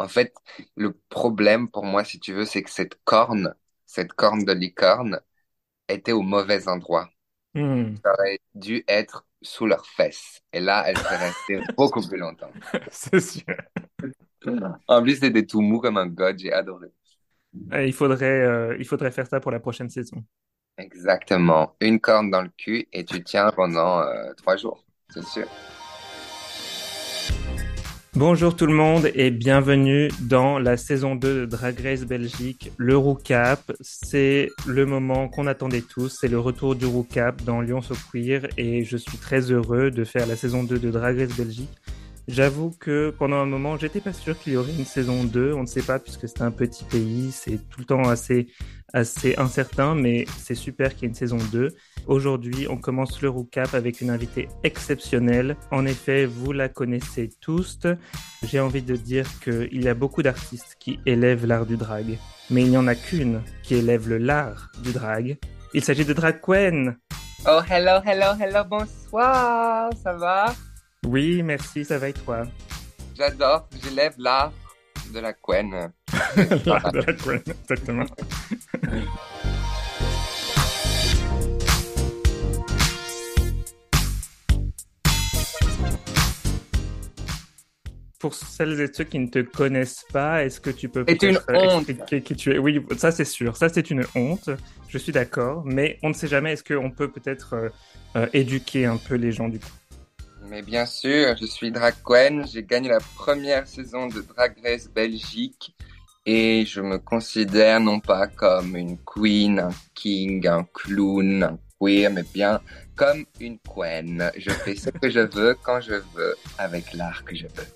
En fait, le problème pour moi, si tu veux, c'est que cette corne, cette corne de licorne, était au mauvais endroit. Hmm, Ça aurait dû être sous leurs fesses. Et là, elle serait restée beaucoup plus longtemps. c'est sûr. En plus, c'était tout mou comme un god, j'ai adoré. Euh, Il faudrait, euh, il faudrait faire ça pour la prochaine saison. Exactement. Une corne dans le cul et tu tiens pendant euh, trois jours, c'est sûr. Bonjour tout le monde et bienvenue dans la saison 2 de Drag Race Belgique, le Roucap. C'est le moment qu'on attendait tous, c'est le retour du Roucap dans Lyon So Queer et je suis très heureux de faire la saison 2 de Drag Race Belgique. J'avoue que pendant un moment, j'étais pas sûr qu'il y aurait une saison 2, on ne sait pas puisque c'est un petit pays, c'est tout le temps assez, assez incertain, mais c'est super qu'il y ait une saison 2. Aujourd'hui, on commence le Roucap avec une invitée exceptionnelle. En effet, vous la connaissez tous. J'ai envie de dire qu'il y a beaucoup d'artistes qui élèvent l'art du drag, mais il n'y en a qu'une qui élève le l'art du drag. Il s'agit de Drag Queen. Oh, hello, hello, hello, bonsoir, ça va? Oui, merci, ça va et toi? J'adore, j'élève l'art de la couenne. L'art de la Queen, exactement. Pour celles et ceux qui ne te connaissent pas, est-ce que tu peux C'est une honte. expliquer qui tu es? Oui, ça c'est sûr, ça c'est une honte, je suis d'accord, mais on ne sait jamais, est-ce qu'on peut peut-être euh, euh, éduquer un peu les gens du coup? Mais bien sûr, je suis drag queen, j'ai gagné la première saison de Drag Race Belgique et je me considère non pas comme une queen, un king, un clown, un queer, mais bien comme une queen. Je fais ce que je veux quand je veux avec l'art que je veux.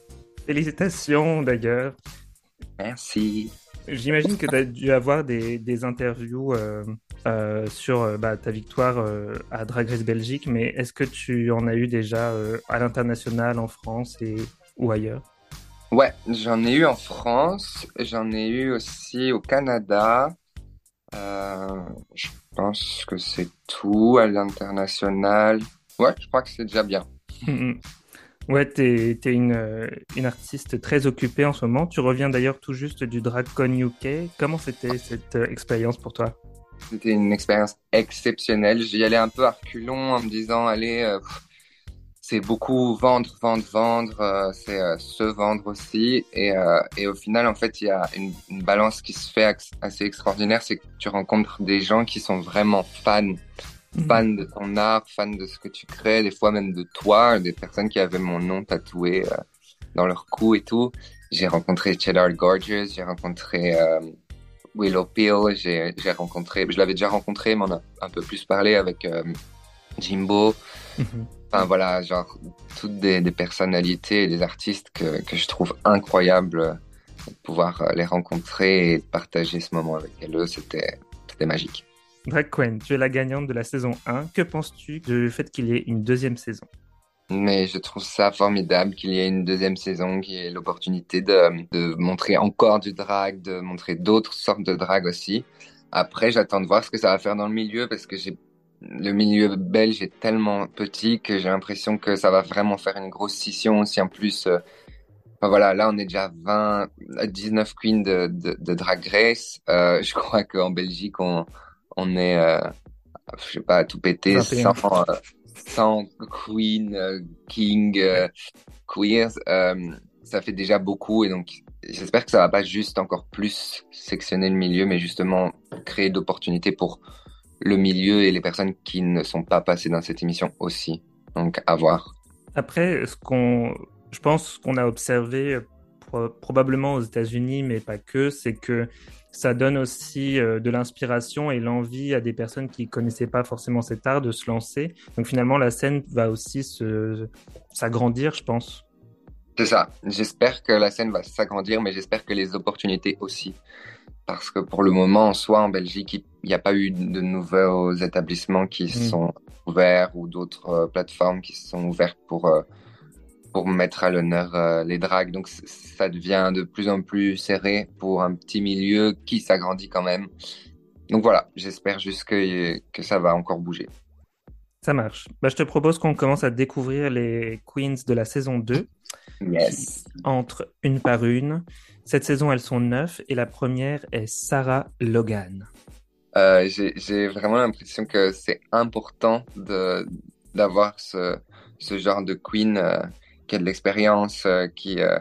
Félicitations d'ailleurs. Merci. J'imagine que tu as dû avoir des, des interviews euh, euh, sur euh, bah, ta victoire euh, à Drag Race Belgique, mais est-ce que tu en as eu déjà euh, à l'international en France et ou ailleurs? Ouais, j'en ai eu en France, j'en ai eu aussi au Canada. Je pense que c'est tout à l'international. Ouais, je crois que c'est déjà bien. Mhm. Ouais, t'es, t'es une, une artiste très occupée en ce moment. Tu reviens d'ailleurs tout juste du DragCon UK. Comment c'était cette expérience pour toi? C'était une expérience exceptionnelle. J'y allais un peu à reculons en me disant, allez, euh, c'est beaucoup vendre, vendre, vendre, euh, c'est euh, se vendre aussi. Et, et au final, en fait, il y a une, une balance qui se fait assez extraordinaire, c'est que tu rencontres des gens qui sont vraiment fans, fans de ton art, fans de ce que tu crées, des fois même de toi, des personnes qui avaient mon nom tatoué dans leur cou et tout. J'ai rencontré Cheddar Gorgeous, j'ai rencontré Willow Peel, j'ai rencontré, je l'avais déjà rencontré, mais on a un peu plus parlé avec euh, Jimbo. Mhm. Enfin voilà, genre toutes des, des personnalités et des artistes que, que je trouve incroyables euh, de pouvoir euh, les rencontrer et partager ce moment avec elles, c'était c'était magique. Drag Queen, tu es la gagnante de la saison 1. Que penses-tu du fait qu'il y ait une deuxième saison? Mais je trouve ça formidable qu'il y ait une deuxième saison, qui ait l'opportunité de, de montrer encore du drag, de montrer d'autres sortes de drag aussi. Après, j'attends de voir ce que ça va faire dans le milieu parce que j'ai le milieu belge est tellement petit que j'ai l'impression que ça va vraiment faire une grosse scission. Si en plus, euh, voilà, là on est déjà 20, à 19 queens de, de, de Drag Race. Euh, je crois qu'en Belgique on, on est, euh, je sais pas, tout péter 21. 100, 100 queen, euh, king, euh, queers. Euh, ça fait déjà beaucoup et donc j'espère que ça va pas juste encore plus sectionner le milieu, mais justement créer d'opportunités pour le milieu et les personnes qui ne sont pas passées dans cette émission aussi. Donc, à voir. Après, ce qu'on, je pense qu'on a observé pro- probablement aux États-Unis, mais pas que, c'est que ça donne aussi euh, de l'inspiration et l'envie à des personnes qui connaissaient pas forcément cet art de se lancer. Donc finalement, la scène va aussi se s'agrandir, je pense. C'est ça. J'espère que la scène va s'agrandir, mais j'espère que les opportunités aussi. Parce que pour le moment, en soi, en Belgique, il n'y a pas eu de nouveaux établissements qui Mm. sont ouverts ou d'autres euh, plateformes qui sont ouvertes pour, euh, pour mettre à l'honneur euh, les drags. Donc, ça devient de plus en plus serré pour un petit milieu qui s'agrandit quand même. Donc voilà, j'espère juste que, que ça va encore bouger. Ça marche. Bah, je te propose qu'on commence à découvrir les queens de la saison 2. Yes. entre une par une. Cette saison, elles sont neuf et la première est Sarah Logan. Euh, j'ai vraiment l'impression que c'est important d'avoir ce ce genre de queen euh, qui a de l'expérience, euh, qui euh,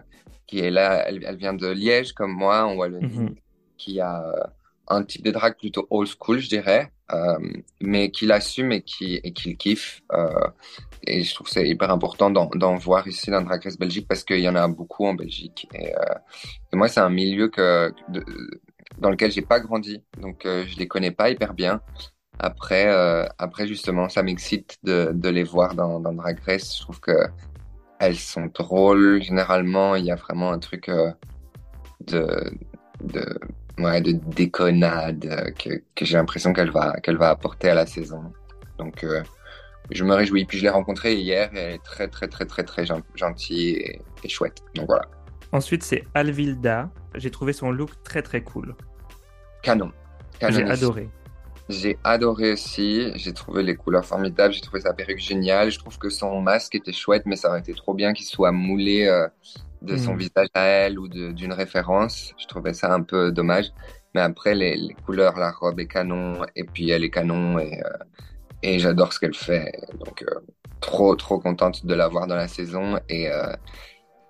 qui est là. Elle, elle vient de Liège comme moi en Wallonie, Mhm. qui a euh, un type de drague plutôt old school, je dirais, euh, mais qui l'assume et qui et qui le kiffe. Euh, et je trouve que c'est hyper important d'en voir ici dans Drag Race Belgique parce qu'il y en a beaucoup en Belgique. Et, euh, et moi, c'est un milieu que de- dans lequel j'ai pas grandi, donc je les connais pas hyper bien. Après, après justement, ça m'excite de, de les voir dans, dans Drag Race. Je trouve que elles sont drôles. Généralement, il y a vraiment un truc euh, de, de, ouais, de déconnade euh, que, que j'ai l'impression qu'elle va, qu'elle va apporter à la saison. Donc, euh, je me réjouis. Puis je l'ai rencontrée hier et elle est très, très, très, très, très gen- gentille et, et chouette. Donc voilà, Ensuite, c'est Alvilda. J'ai trouvé son look très très cool. canon. J'ai adoré. J'ai adoré aussi. J'ai trouvé les couleurs formidables. J'ai trouvé sa perruque géniale. Je trouve que son masque était chouette, mais ça aurait été trop bien qu'il soit moulé euh, de son Mm. visage à elle ou d'une référence. Je trouvais ça un peu dommage. Mais après, les, les couleurs, la robe est canon. Et puis, elle est canon. Et, euh, et j'adore ce qu'elle fait. Donc, euh, trop, trop contente de la voir dans la saison. Et, euh,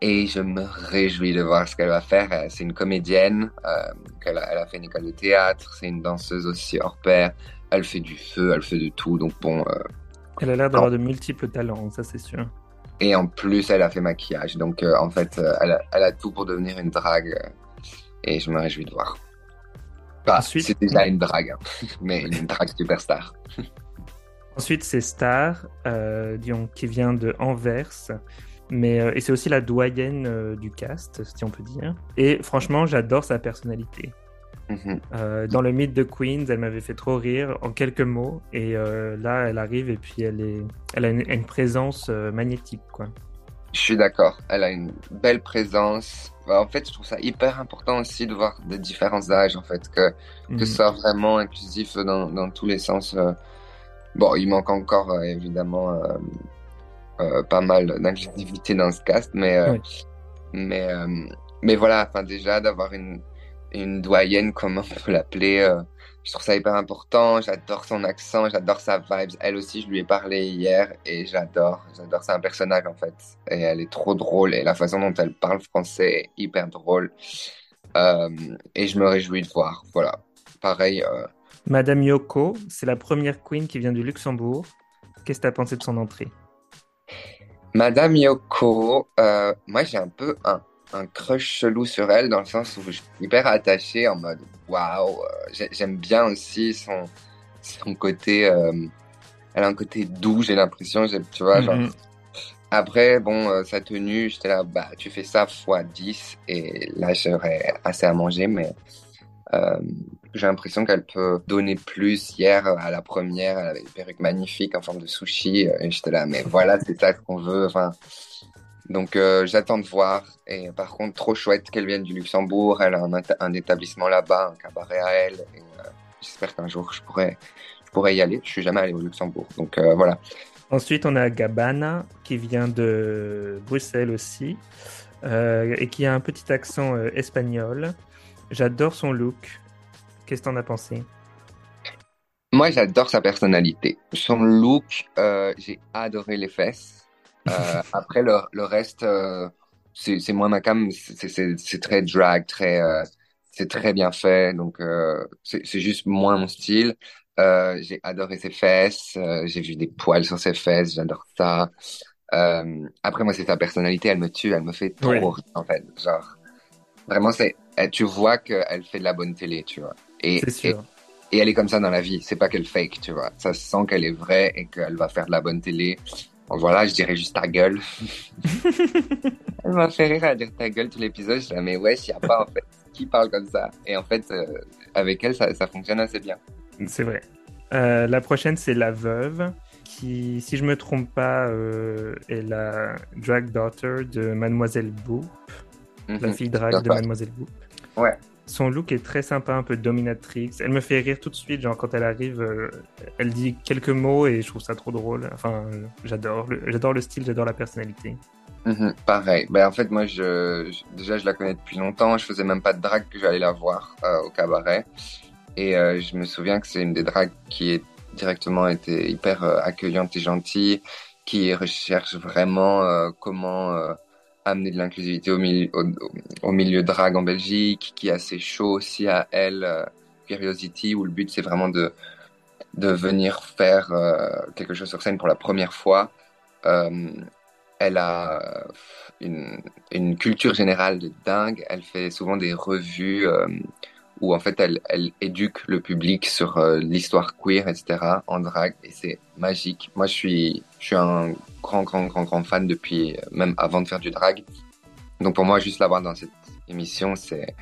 et je me réjouis de voir ce qu'elle va faire. Euh, C'est une comédienne, euh, a, elle a fait une école de théâtre, c'est une danseuse aussi hors pair. Elle fait du feu, elle fait de tout. Donc bon, euh, Elle a l'air d'avoir de multiples talents, ça c'est sûr. et en plus, elle a fait maquillage. Donc euh, en fait, elle, a, elle a tout pour devenir une drague. et je me réjouis de voir. Bah, Ensuite- c'est déjà une drague, hein, mais une drague superstar. Ensuite, c'est Star, qui vient de Anvers. Mais, euh, et c'est aussi la doyenne euh, du cast, si on peut dire. Et franchement, j'adore sa personnalité. Mhm. Euh, dans le mythe de Queens, elle m'avait fait trop rire en quelques mots. Et là, elle arrive et puis elle, est... elle a une, une présence magnétique. Quoi. Je suis d'accord. Elle a une belle présence. Bah, En fait, je trouve ça hyper important aussi de voir des différents âges, en fait, que que Mhm. ce soit vraiment inclusif dans, dans tous les sens. Bon, il manque encore évidemment pas mal d'inclusivité dans ce cast, mais euh, Oui. mais euh, mais voilà, enfin déjà d'avoir une une doyenne, comme on peut l'appeler, euh, je trouve ça hyper important. J'adore son accent, j'adore sa vibes. Elle aussi, je lui ai parlé hier et j'adore, j'adore. C'est un personnage en fait, et elle est trop drôle et la façon dont elle parle français est hyper drôle. Euh, et je me réjouis de voir. Voilà. Pareil, euh, Madame Yoko, c'est la première queen qui vient du Luxembourg. Qu'est-ce que tu as pensé de son entrée? Madame Yoko, euh, moi j'ai un peu un, un crush chelou sur elle dans le sens où je suis hyper attaché en mode waouh. euh, j'ai- J'aime bien aussi son, son côté. euh, elle a un côté doux, j'ai l'impression. Tu vois, genre. Mhm. Après, bon, euh, sa tenue, j'étais là, bah, tu fais ça fois 10 et là j'aurais assez à manger, mais euh, j'ai l'impression qu'elle peut donner plus. Hier, à la première, elle avait une perruque magnifique en forme de sushi. euh, Et j'étais là, mais voilà, c'est ça qu'on veut. Enfin, donc, euh, j'attends de voir. Et par contre, trop chouette qu'elle vienne du Luxembourg. Elle a un, un établissement là-bas, un cabaret à elle. Euh, j'espère qu'un jour, je pourrais, je pourrais y aller. Je suis jamais allé au Luxembourg. Donc, voilà. Ensuite, on a Gabana qui vient de Bruxelles aussi et qui a un petit accent espagnol. J'adore son look. Qu'est-ce que t'en as pensé? Moi, j'adore sa personnalité. Son look, euh, j'ai adoré les fesses. Euh, après, le, le reste, euh, c'est moins ma cam. C'est très drag, très, euh, c'est très bien fait. Donc, c'est juste moins mon style. J'ai adoré ses fesses. j'ai vu des poils sur ses fesses. J'adore ça. Après, moi, c'est sa personnalité. Elle me tue. Elle me fait trop Ouais. en fait. Genre, vraiment, c'est, elle- tu vois qu'elle fait de la bonne télé, tu vois. Et, et elle est comme ça dans la vie. C'est pas qu'elle fake, tu vois. Ça se sent qu'elle est vraie et qu'elle va faire de la bonne télé. Bon, voilà, je dirais juste ta gueule. elle m'a fait rire à dire ta gueule tout l'épisode. Je disais, mais ouais, il y a pas, en fait. Qui parle comme ça? Et en fait, euh, avec elle, ça, ça fonctionne assez bien. C'est vrai. Euh, la prochaine, c'est La Veuve, qui, si je me trompe pas, euh, est la drag daughter de Mademoiselle Boop, la Mhm. fille drag de. Mademoiselle Boop. Ouais. Son look est très sympa, un peu dominatrix. Elle me fait rire tout de suite, genre quand elle arrive, euh, elle dit quelques mots et je trouve ça trop drôle. Enfin, j'adore, j'adore le style, j'adore la personnalité. Mhm, pareil. Ben, en fait, moi, déjà, je la connais depuis longtemps. Je faisais même pas de drague que j'allais la voir euh, au cabaret. Et euh, je me souviens que c'est une des dragues qui est directement été hyper accueillante et gentille, qui recherche vraiment comment amener de l'inclusivité au milieu, au, milieu drague en Belgique, qui est assez chaud aussi à elle, Curiosity, où le but c'est vraiment de, de venir faire quelque chose sur scène pour la première fois elle a une, une, culture générale de dingue. Elle fait souvent des revues euh, où en fait elle, éduque le public sur euh, l'histoire queer, etc. en drague et c'est magique. Moi, je suis, je suis un grand, grand, grand, grand fan depuis même avant de faire du drag. Donc pour moi, juste l'avoir dans cette émission, c'est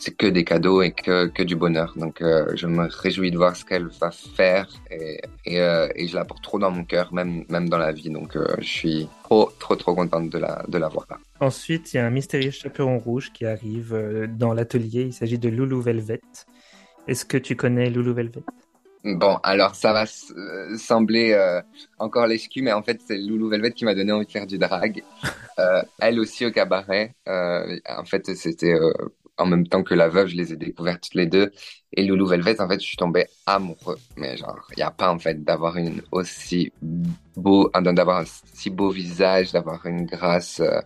c'est que des cadeaux et que, que du bonheur. Donc, euh, je me réjouis de voir ce qu'elle va faire et, et, euh, et, je la porte trop dans mon cœur, même, même dans la vie. Donc, euh, je suis trop, trop, trop contente de la, de la voir là. Ensuite, il y a un mystérieux chaperon rouge qui arrive dans l'atelier. Il s'agit de Loulou Velvet. Est-ce que tu connais Loulou Velvet? Bon, alors ça va sembler euh, encore l'escu, mais en fait c'est Loulou Velvet qui m'a donné envie de faire du drag. Euh, elle aussi au cabaret. en fait c'était en même temps que la veuve, je les ai découvertes toutes les deux. Et Loulou Velvet, en fait, je suis tombé amoureux. Mais genre, il n'y a pas, en fait, d'avoir une aussi beau, d'avoir un si beau visage, d'avoir une grâce euh,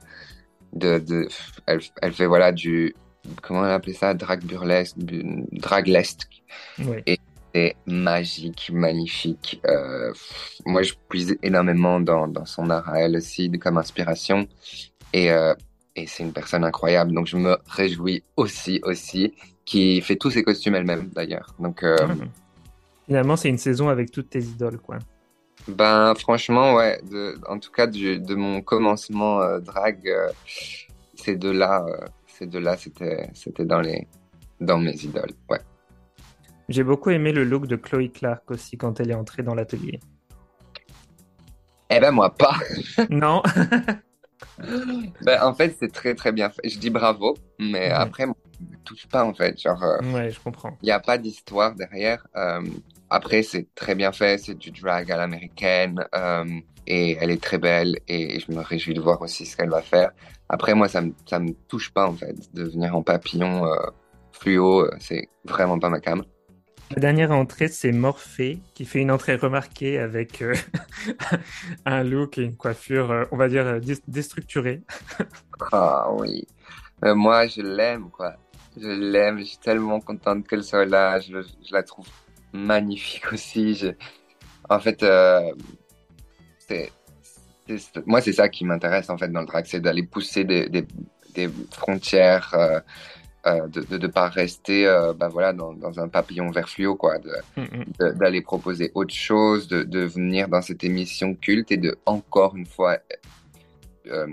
de, de, elle, elle fait, voilà, du, comment on appelait ça? Drag burlesque, draglesque. Oui. Et c'est magique, magnifique. Euh, moi, je puise énormément dans, dans son art à elle aussi, comme inspiration. Et, euh, et c'est une personne incroyable. Donc je me réjouis aussi, aussi, qui fait tous ses costumes elle-même d'ailleurs. Donc euh... finalement, c'est une saison avec toutes tes idoles, quoi. Ben franchement, ouais. De, en tout cas, de, de mon commencement euh, drag, euh, ces deux-là, euh, ces deux-là, c'était, c'était dans les, dans mes idoles, ouais. J'ai beaucoup aimé le look de Chloé Clark aussi quand elle est entrée dans l'atelier. Eh ben moi pas. non. ben, en fait, c'est très très bien fait. Je dis bravo, mais après, moi, ne touche pas en fait. Genre, euh, ouais, je comprends. Il n'y a pas d'histoire derrière. Euh, après, c'est très bien fait. C'est du drag à l'américaine euh, et elle est très belle et je me réjouis de voir aussi ce qu'elle va faire. Après, moi, ça me ça me touche pas en fait de venir en papillon fluo. C'est vraiment pas ma cam. La dernière entrée, c'est Morphée, qui fait une entrée remarquée avec euh, un look et une coiffure, euh, on va dire, euh, déstructurée. ah oui. Euh, moi, je l'aime, quoi. Je l'aime. Je suis tellement contente qu'elle soit là. Je, la trouve magnifique aussi. En fait, moi, c'est ça qui m'intéresse, en fait, dans le drag, c'est d'aller pousser des frontières. Euh, euh, de ne pas rester euh, bah voilà dans, dans, un papillon vert fluo quoi d'aller proposer autre chose de, de, venir dans cette émission culte et de encore une fois euh,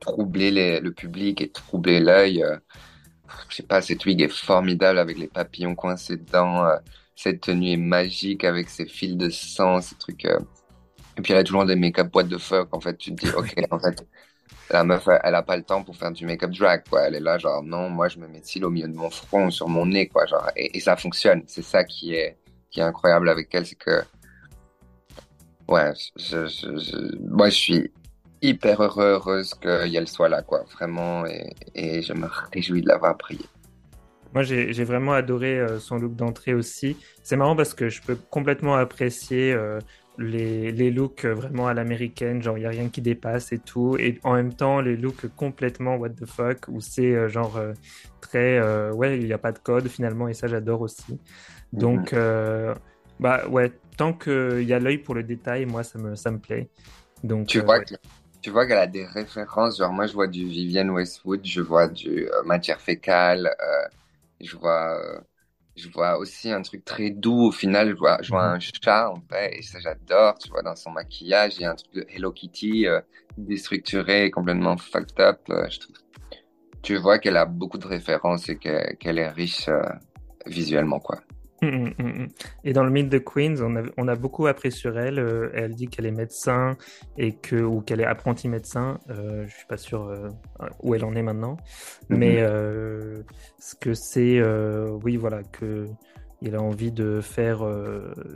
troubler les, le public et troubler l'œil euh, je sais pas cette wig est formidable avec les papillons coincés dedans cette tenue est magique avec ses fils de sang ces trucs et puis elle a toujours des make-up what the fuck en fait tu te dis ok en fait la meuf, elle a pas le temps pour faire du make-up drag, quoi. Elle est là, genre, non, moi, je me mets cils au milieu de mon front, sur mon nez, quoi, genre, et, ça fonctionne. C'est ça qui est, qui est incroyable avec elle, c'est que, ouais, je, moi, je suis hyper heureux, heureuse qu'elle soit là, quoi, vraiment, et, et je me réjouis de l'avoir prié. Moi, j'ai vraiment adoré euh, son look d'entrée aussi. C'est marrant parce que je peux complètement apprécier euh, les, les looks vraiment à l'américaine, genre il n'y a rien qui dépasse et tout, et en même temps les looks complètement what the fuck, où c'est euh, genre euh, très, euh, ouais, il n'y a pas de code finalement, et ça j'adore aussi. Donc, mm-hmm. bah ouais, tant qu'il y a l'œil pour le détail, moi ça me, ça me plaît. Donc, tu vois, ouais. tu vois qu'elle a des références, genre moi je vois du Vivienne Westwood, je vois du matière fécale, je vois je vois aussi un truc très doux au final. Je vois je vois un chat en fait et ça j'adore tu vois dans son maquillage il y a un truc de Hello Kitty euh, déstructuré complètement fucked up euh, je trouve. Tu vois qu'elle a beaucoup de références et qu'elle qu est riche euh, visuellement quoi et dans le mythe de Queens, on a, on a beaucoup appris sur elle. Euh, elle dit qu'elle est médecin et que ou qu'elle est apprentie médecin. Euh, je suis pas sûr euh, où elle en est maintenant, mmh. mais euh, ce que c'est, oui, voilà, que il a envie de faire,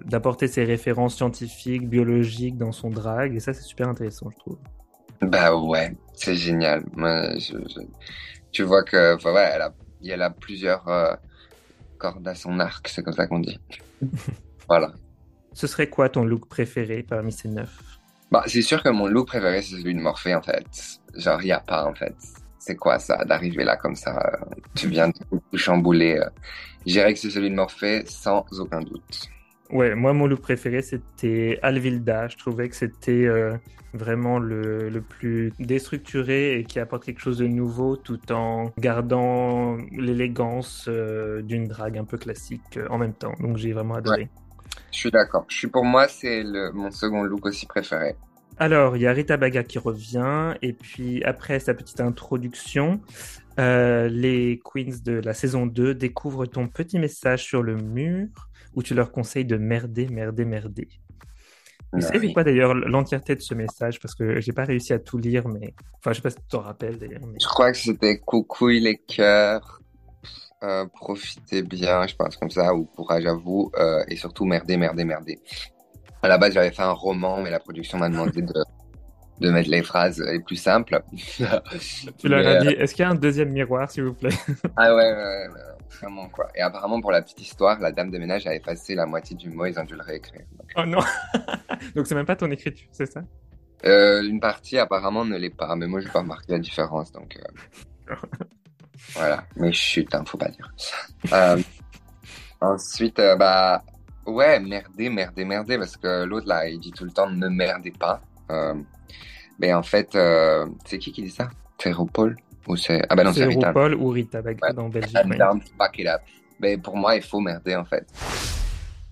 d'apporter ses références scientifiques, biologiques dans son drag, et ça c'est super intéressant, je trouve. Bah ouais, c'est génial. Tu vois que, ouais, elle a, elle a plusieurs cordes à son arc, c'est comme ça qu'on dit. voilà. Ce serait quoi ton look préféré parmi ces neuf? Bah, c'est sûr que mon look préféré, c'est celui de Morphée, en fait. Genre, il n'y a pas, en fait. C'est quoi ça, d'arriver là comme ça euh, Tu viens de tout chambouler. Euh. Je dirais que c'est celui de Morphée, sans aucun doute. Ouais, moi, mon look préféré, c'était Alvilda. Je trouvais que c'était euh, vraiment le, le, plus déstructuré et qui apporte quelque chose de nouveau tout en gardant l'élégance euh, d'une drague un peu classique euh, en même temps. Donc, j'ai vraiment adoré. Je suis d'accord. Je suis pour moi, c'est mon second look aussi préféré. Alors, il y a Rita Baga qui revient, et puis après sa petite introduction, les queens de la saison 2 découvrent ton petit message sur le mur où tu leur conseilles de merder, merder, merder. Vous savez quoi d'ailleurs l'entièreté de ce message? Parce que j'ai pas réussi à tout lire, mais. Enfin, je sais pas si tu t'en rappelles d'ailleurs. Je crois que c'était coucou les cœurs, euh, profitez bien, je pense comme ça, ou courage à vous, euh, et surtout merder, merder, merder. À la base, j'avais fait un roman, mais la production m'a demandé de, de mettre les phrases les plus simples. tu leur as dit, est-ce qu'il y a un deuxième miroir, s'il vous plaît? Ah ouais, ouais, ouais. Vraiment, quoi. Et apparemment, pour la petite histoire, la dame de ménage a effacé la moitié du mot, ils ont dû le réécrire. Oh non Donc, c'est même pas ton écriture, c'est ça? Euh, Une partie, apparemment, ne l'est pas. Mais moi, je vais pas remarquer la différence. Donc, euh... voilà. Mais chut, hein, faut pas dire. Euh, ensuite, euh, bah, ouais, merder, merder, merder. Parce que l'autre, là, il dit tout le temps ne merdez pas. mais en fait, c'est qui qui dit ça? Paul ou c'est ah bah non c'est. Paul ou Rita Baga dans Belgique. Mais pour moi, il faut merder en fait.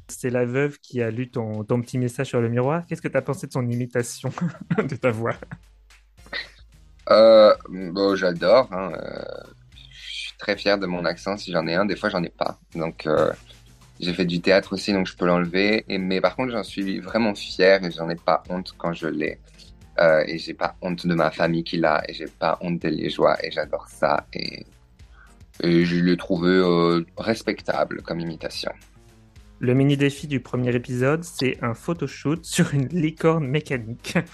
C'est la veuve qui a lu ton, ton petit message sur le miroir. Qu'est-ce que tu as pensé de son imitation de ta voix? Euh, bon, J'adore. Hein. Euh, je suis très fier de mon accent si j'en ai un. Des fois, j'en ai pas. Donc, euh, j'ai fait du théâtre aussi, donc je peux l'enlever. Mais par contre, j'en suis vraiment fier et j'en ai pas honte quand je l'ai. Euh, et j'ai pas honte de ma famille qu'il a et j'ai pas honte des Liégeois et j'adore ça et, je l'ai trouvé euh, respectable comme imitation. Le mini défi du premier épisode, c'est un photoshoot sur une licorne mécanique.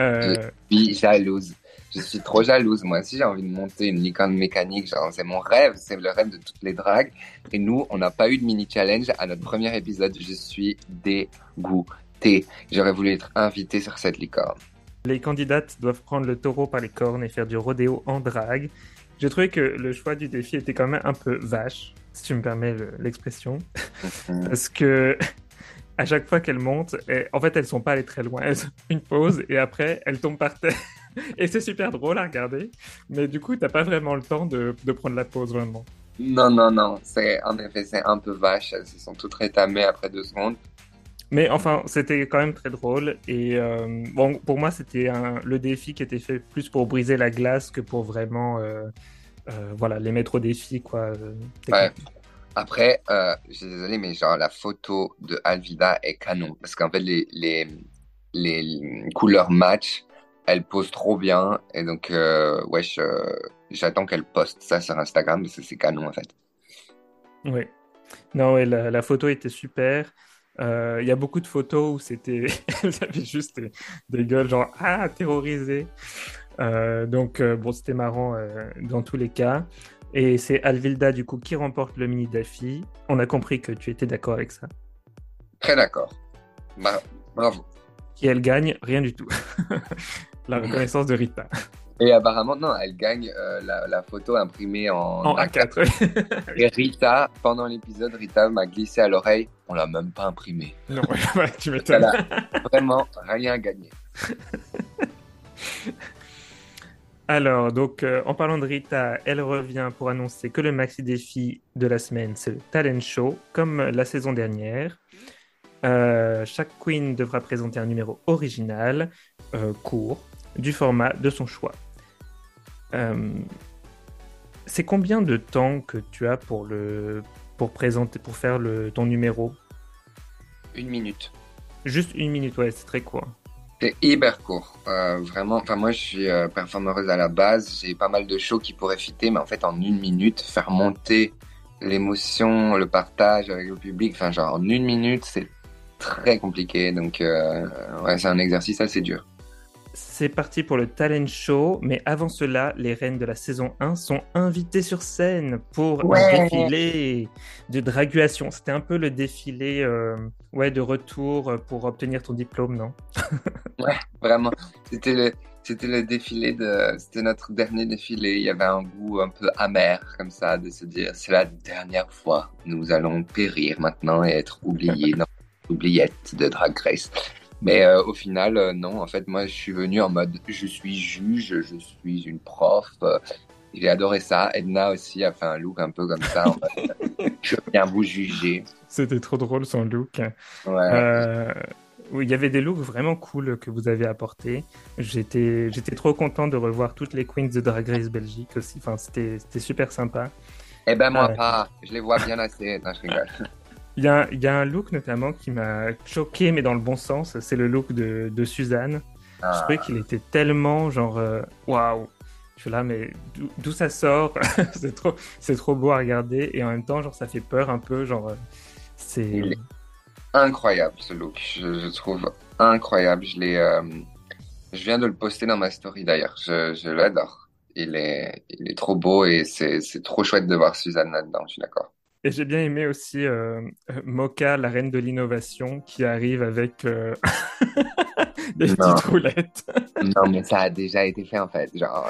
Euh... Je suis jalouse. Je suis trop jalouse. Moi aussi, j'ai envie de monter une licorne mécanique. c'est mon rêve. C'est le rêve de toutes les dragues. Et nous, on n'a pas eu de mini challenge à notre premier épisode. Je suis dégoûtée. J'aurais voulu être invité sur cette licorne. Les candidates doivent prendre le taureau par les cornes et faire du rodéo en drague. J'ai trouvé que le choix du défi était quand même un peu vache, si tu me permets l'expression. Parce que à chaque fois qu'elles montent, en fait, elles sont pas allées très loin. Elles ont une pause et après, elles tombent par terre. et c'est super drôle à regarder. Mais du coup, t'as pas vraiment le temps de, de prendre la pause vraiment. Non, non, non. C'est, en effet, c'est un peu vache. Elles se sont toutes rétamées après deux secondes. Mais enfin, c'était quand même très drôle. Et euh, bon, pour moi, c'était le défi qui était fait plus pour briser la glace que pour vraiment euh, euh, voilà, les mettre au défi. Quoi, ouais. Après, je suis désolé, mais genre la photo de Alvida est canon. Parce qu'en fait, les, les, les couleurs match, elle pose trop bien. Et donc, ouais, j'attends qu'elle poste ça sur Instagram parce que c'est canon en fait. Oui. Non, ouais, la, la photo était super. Euh, il y a beaucoup de photos où c'était, juste des, gueules genre ah terrorisé. Euh, donc euh, bon, c'était marrant dans tous les cas. Et c'est Alvilda du coup qui remporte le mini défi. On a compris que tu étais d'accord avec ça. Très d'accord. Bah, bravo. Et elle gagne rien du tout. La reconnaissance de Rita. Et apparemment, non, elle gagne euh, la, photo imprimée en, en A4. Et Rita, pendant l'épisode, Rita m'a glissé à l'oreille, on l'a même pas imprimée. Non, tu m'étonnes. vraiment rien gagné. Alors, donc, euh, en parlant de Rita, elle revient pour annoncer que le maxi défi de la semaine, c'est le talent show, comme la saison dernière. Euh, chaque queen devra présenter un numéro original, court, du format de son choix. Euh, c'est combien de temps que tu as pour le pour présenter pour faire le ton numéro? Une minute. Juste une minute, ouais, c'est très court. C'est hyper court, euh, vraiment. Enfin, moi, je suis euh, performeuse à la base. J'ai pas mal de shows qui pourraient fitter, mais en fait, en une minute, faire monter l'émotion, le partage avec le public, enfin, genre en une minute, c'est très compliqué. Donc, ouais, c'est un exercice assez dur. C'est parti pour le talent show, mais avant cela, les reines de la saison 1 sont invitées sur scène pour un défilé de draguation. C'était un peu le défilé euh, ouais, de retour pour obtenir ton diplôme, non? Ouais, vraiment. C'était le, c'était le défilé de, c'était notre dernier défilé. Il y avait un goût un peu amer comme ça de se dire c'est la dernière fois. Nous allons périr maintenant et être oubliés dans l'oubliette de Drag Race. Mais euh, au final, euh, non. En fait, moi, je suis venu en mode je suis juge, je suis une prof. Euh, j'ai adoré ça. Edna aussi a fait un look un peu comme ça. En je viens vous juger. C'était trop drôle son look. Ouais. Il y avait des looks vraiment cool que vous avez apportés. J'étais, j'étais trop content de revoir toutes les queens de Drag Race Belgique aussi. Enfin, c'était, c'était super sympa. Eh ben moi pas, je les vois bien assez. Non, je rigole. Il y, a, il y, a, un look notamment qui m'a choqué, mais dans le bon sens. C'est le look de, de Suzanne. Je ah. trouvais qu'il était tellement genre euh, waouh. Je suis là, mais d'où ça sort? C'est trop, c'est trop beau à regarder et en même temps, genre ça fait peur un peu. Genre euh, c'est incroyable ce look. Je, trouve incroyable. Je l'ai, euh, je viens de le poster dans ma story d'ailleurs. Je, je l'adore. Il est, il est trop beau et c'est, c'est trop chouette de voir Suzanne là-dedans. Je suis d'accord. Et j'ai bien aimé aussi euh, Mocha, la reine de l'innovation, qui arrive avec euh, des petites roulettes. non, mais ça a déjà été fait en fait. Genre,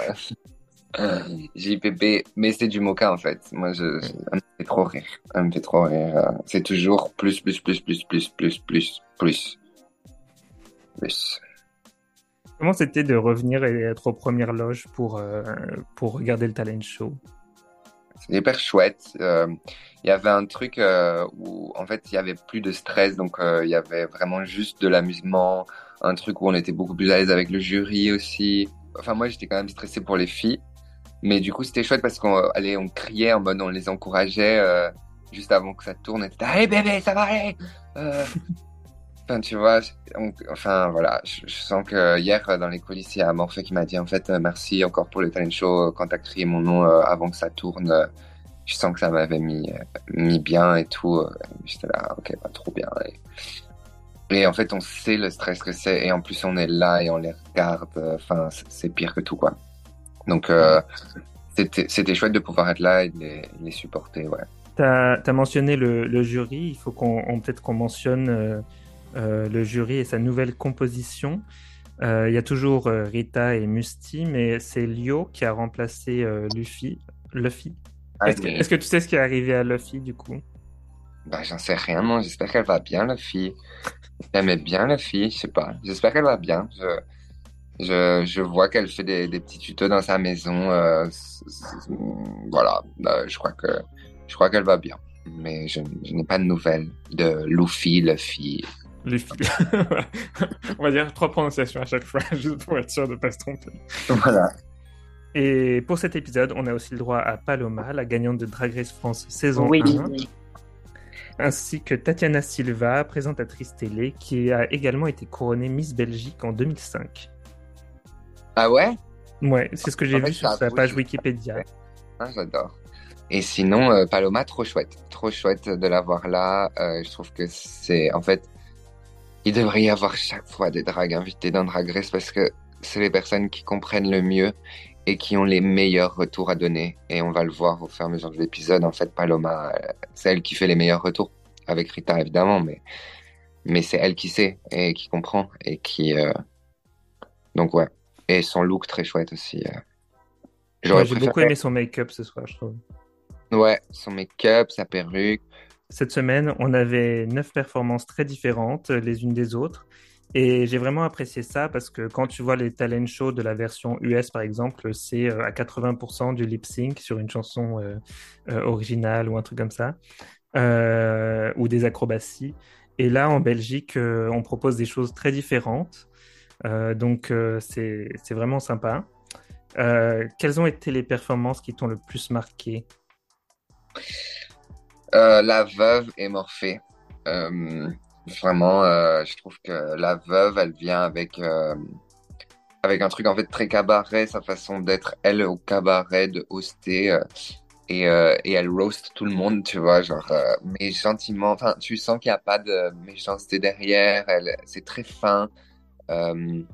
euh, JPP, mais c'est du Mocha en fait. Moi, je, je, ça me fait trop rire. Ça me fait trop rire. C'est toujours plus, plus, plus, plus, plus, plus, plus, plus. Plus. Comment c'était de revenir et être aux premières loges pour, pour regarder le talent show? Hyper chouette. Euh, il y avait un truc euh, où en fait il y avait plus de stress, donc euh, il y avait vraiment juste de l'amusement, un truc où on était beaucoup plus à l'aise avec le jury aussi. Enfin moi j'étais quand même stressé pour les filles, mais du coup c'était chouette parce qu'on allait, on criait en mode on les encourageait juste avant que ça tourne. Et c'était hey bébé ça va aller. Enfin, tu vois, enfin voilà, je, sens que hier dans les coulisses, il y a Morphée qui m'a dit en fait euh, merci encore pour le talent show euh, quand t'as crié mon nom euh, avant que ça tourne. je sens que ça m'avait mis mis bien et tout. J'étais là, ok, pas trop bien. Et, en fait, on sait le stress que c'est et en plus on est là et on les regarde. Enfin, c'est pire que tout quoi. Donc c'était chouette de pouvoir être là et de les, supporter, ouais. T'as as mentionné le, jury, il faut qu'on peut-être qu'on mentionne euh, le jury et sa nouvelle composition. Euh, il y a toujours euh, Rita et Musti, mais c'est Lio qui a remplacé Luffy. Luffy. Ah, est-ce que, tu sais ce qui est arrivé à Luffy du coup? Bah, J'en sais rien, moi. J'espère qu'elle va bien, Luffy. J'aimais bien Luffy, je sais pas. J'espère qu'elle va bien. Je, je, je vois qu'elle fait des, des, petits tutos dans sa maison. voilà, je crois que je crois qu'elle va bien. Mais je, je n'ai pas de nouvelles de Luffy, Luffy. On va dire trois prononciations à chaque fois, juste pour être sûr de ne pas se tromper. Voilà. Et pour cet épisode, on a aussi le droit à Paloma, la gagnante de Drag Race France saison 1, ainsi que Tatiana Silva, présentatrice télé, qui a également été couronnée Miss Belgique en 2005. Ah ouais? Ouais, c'est ce que j'ai vu sur sa page Wikipédia. Ah, j'adore. Et sinon, euh, Paloma, trop chouette. Trop chouette de l'avoir là. Euh, je trouve que c'est, en fait, il devrait y avoir chaque fois des drags invités dans Drag Race parce que c'est les personnes qui comprennent le mieux et qui ont les meilleurs retours à donner. Et on va le voir au fur et à mesure de l'épisode. En fait, Paloma, c'est elle qui fait les meilleurs retours. Avec Rita, évidemment, mais, mais c'est elle qui sait et qui comprend et qui. Euh... Donc, ouais. Et son look très chouette aussi. Euh. J'ai beaucoup aimé son make-up ce soir, je trouve. Ouais, son make-up, sa perruque. Cette semaine, on avait neuf performances très différentes euh, les unes des autres. Et j'ai vraiment apprécié ça parce que quand tu vois les talent shows de la version US, par exemple, c'est euh, à 80% du lip sync sur une chanson euh, originale ou un truc comme ça, ou des acrobaties. Et là, en Belgique, on propose des choses très différentes. donc, c'est vraiment sympa. quelles ont été les performances qui t'ont le plus marqué? La veuve et Morphée. Euh, vraiment, euh, je trouve que la veuve, elle vient avec avec un truc en fait très cabaret, sa façon d'être elle au cabaret, de hoster. Et, et, elle roast tout le monde, tu vois, genre, mais gentiment, enfin, tu sens qu'il n'y a pas de méchanceté derrière, elle, c'est très fin. il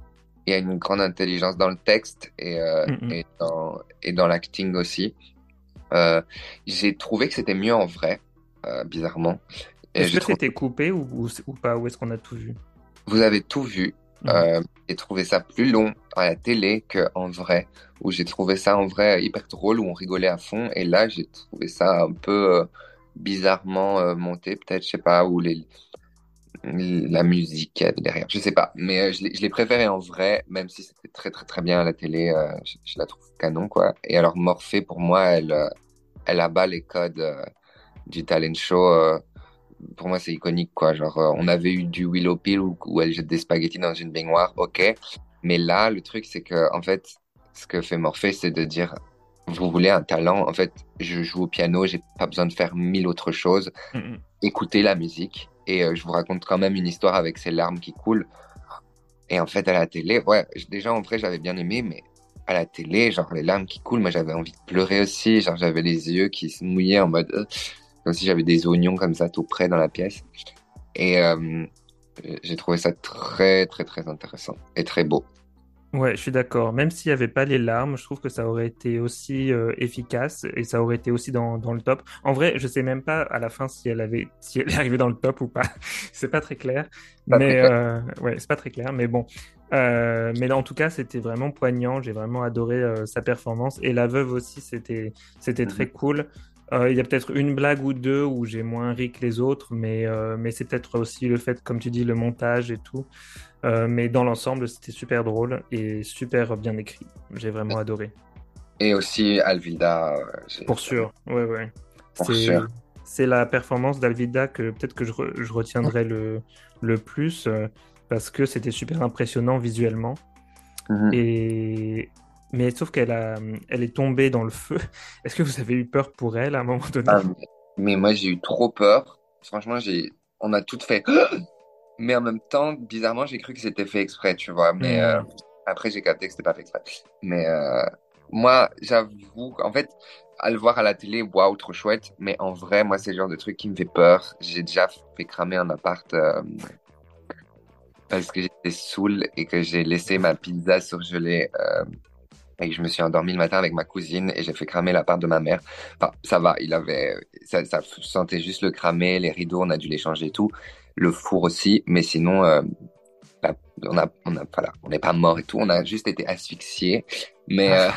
y a une grande intelligence dans le texte et, euh, et dans, et dans l'acting aussi. Euh, j'ai trouvé que c'était mieux en vrai, euh, bizarrement. Et Est-ce que trouvé- c'était coupé ou, ou, ou pas Ou est-ce qu'on a tout vu? Vous avez tout vu. Euh, j'ai trouvé ça plus long à la télé qu'en vrai, où j'ai trouvé ça en vrai hyper drôle, où on rigolait à fond. Et là, j'ai trouvé ça un peu euh, bizarrement euh, monté, peut-être, je sais pas, où les, la musique derrière, je sais pas. Mais euh, je l'ai préféré en vrai, même si c'était très très très bien à la télé, euh, je, je la trouve canon, quoi. Et alors Morphée, pour moi, elle, euh, elle abat les codes euh, du talent show. euh, pour moi, c'est iconique, quoi. Genre, euh, on avait eu du Willow Pill où, où elle jette des spaghettis dans une baignoire, ok. Mais là, le truc, c'est que, en fait, ce que fait Morphée, c'est de dire, vous voulez un talent, en fait, je joue au piano, j'ai pas besoin de faire mille autres choses. Mhm. Écoutez la musique et euh, je vous raconte quand même une histoire avec ces larmes qui coulent. Et en fait, à la télé, ouais, déjà en vrai, j'avais bien aimé, mais à la télé, genre les larmes qui coulent, moi j'avais envie de pleurer aussi, genre j'avais les yeux qui se mouillaient en mode, comme si j'avais des oignons comme ça tout près dans la pièce. Et euh, j'ai trouvé ça très très très intéressant et très beau. Ouais, je suis d'accord. Même s'il n'y avait pas les larmes, je trouve que ça aurait été aussi euh, efficace et ça aurait été aussi dans, dans le top. En vrai, je sais même pas à la fin si elle avait, si elle est arrivée dans le top ou pas. C'est pas très clair. Pas mais très clair. euh, ouais, c'est pas très clair. Mais bon. Euh, mais en tout cas, c'était vraiment poignant. J'ai vraiment adoré sa performance et la veuve aussi. C'était, c'était Mhm. très cool. Euh, Il y a peut-être une blague ou deux où j'ai moins ri que les autres, mais, euh, mais c'est peut-être aussi le fait, comme tu dis, le montage et tout. Euh, mais dans l'ensemble, c'était super drôle et super bien écrit. J'ai vraiment adoré. Et aussi Alvilda. j'ai- Pour sûr. Ouais, ouais. Pour C'est, sûr. c'est la performance d'Alvida que peut-être que je, re- je retiendrai le, le plus euh, parce que c'était super impressionnant visuellement. Mhm. Et... Mais sauf qu'elle a, elle est tombée dans le feu. Est-ce que vous avez eu peur pour elle à un moment donné? Ah, mais, moi, j'ai eu trop peur. Franchement, j'ai, on a tout fait. Mais en même temps, bizarrement, j'ai cru que c'était fait exprès, tu vois. Mais euh, Hmm. après, j'ai capté que c'était pas fait exprès. Mais euh, moi, j'avoue, en fait, à le voir à la télé, waouh, trop chouette. Mais en vrai, moi, c'est le genre de truc qui me fait peur. J'ai déjà fait cramer un appart euh, parce que j'étais saoul et que j'ai laissé ma pizza surgelée. Et je me suis endormi le matin avec ma cousine et j'ai fait cramer l'appart de ma mère. Enfin, ça va, il avait, ça, ça sentait juste le cramer, les rideaux, on a dû les changer et tout, le four aussi, mais sinon, euh, bah, on a, on a, voilà, on n'est pas mort et tout, on a juste été asphyxié. Mais euh,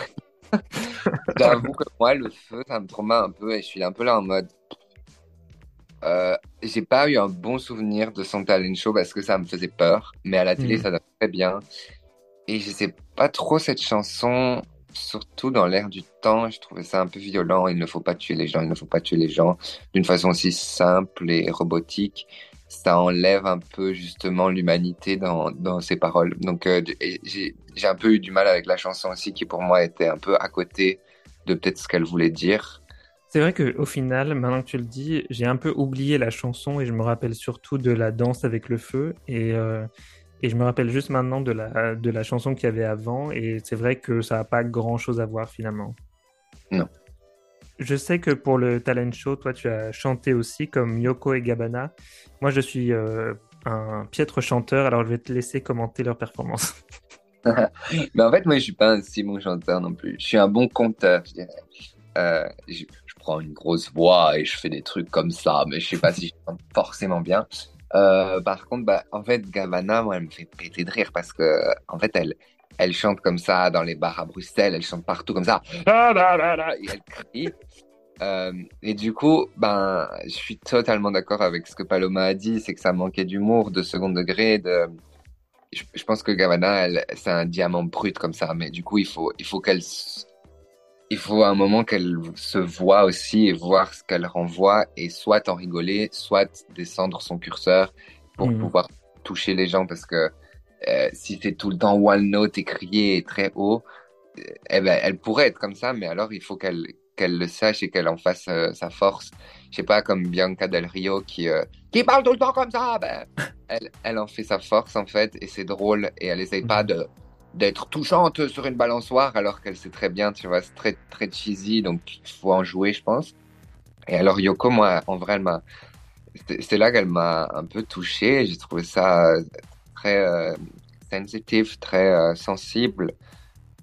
j'avoue que moi, le feu, ça me traumatise un peu et je suis un peu là en mode. Euh, j'ai pas eu un bon souvenir de son talent show parce que ça me faisait peur, mais à la télé, Mhm. ça donne très bien. Et je sais pas trop cette chanson, surtout dans l'air du temps, je trouvais ça un peu violent. Il ne faut pas tuer les gens, il ne faut pas tuer les gens d'une façon aussi simple et robotique. Ça enlève un peu justement l'humanité dans, dans ses paroles. Donc euh, j'ai un peu eu du mal avec la chanson aussi, qui pour moi était un peu à côté de peut-être ce qu'elle voulait dire. C'est vrai qu'au final, maintenant que tu le dis, j'ai un peu oublié la chanson et je me rappelle surtout de la danse avec le feu. Et, euh, et je me rappelle juste maintenant de la, de la chanson qu'il y avait avant. Et c'est vrai que ça n'a pas grand-chose à voir finalement. Non. Je sais que pour le talent show, toi, tu as chanté aussi comme Yoko et Gabana. Moi, je suis euh, un piètre chanteur, alors je vais te laisser commenter leur performance. Mais en fait, moi, je suis pas un si bon chanteur non plus. Je suis un bon conteur, je dirais. Euh, je, je prends une grosse voix et je fais des trucs comme ça, mais je sais pas si je chante forcément bien. Euh, par contre, bah, en fait, Gavana, moi, elle me fait péter de rire parce que, en fait, elle, elle chante comme ça dans les bars à Bruxelles, elle chante partout comme ça, Ah, et elle crie. Euh, et du coup, ben, je suis totalement d'accord avec ce que Paloma a dit, c'est que ça manquait d'humour, de second degré, de, je, pense que Gavana, c'est un diamant brut comme ça, mais du coup, il faut, il faut qu'elle, il faut un moment qu'elle se voit aussi et voir ce qu'elle renvoie et soit en rigoler, soit descendre son curseur pour Mhm. pouvoir toucher les gens parce que euh, si c'est tout le temps one note et crier et très haut, euh, eh ben, elle pourrait être comme ça, mais alors il faut qu'elle qu'elle le sache et qu'elle en fasse euh, sa force. Je sais pas, comme Bianca Del Rio qui, qui parle tout le temps comme ça, ben, elle, elle en fait sa force en fait et c'est drôle et elle essaye pas de d'être touchante sur une balançoire alors qu'elle sait très bien, tu vois, c'est très très cheesy donc il faut en jouer je pense. Et alors Yoko, moi, en vrai, elle m'a, c'est là qu'elle m'a un peu touché. J'ai trouvé ça euh, très, euh, sensitive, très sensible.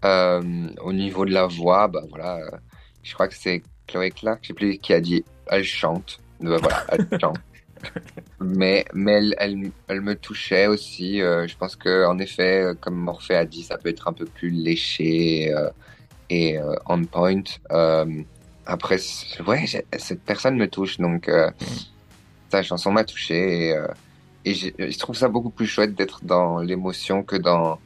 au niveau de la voix, bah voilà, je crois que c'est Chloé Clark, je sais plus qui a dit, elle chante. voilà, elle chante. Mais elle, me touchait aussi. je pense que en effet, comme Morphée a dit, ça peut être un peu plus léché et on point. après, ouais, cette personne me touche, donc sa chanson m'a touché. Et, je trouve ça beaucoup plus chouette d'être dans l'émotion que dans,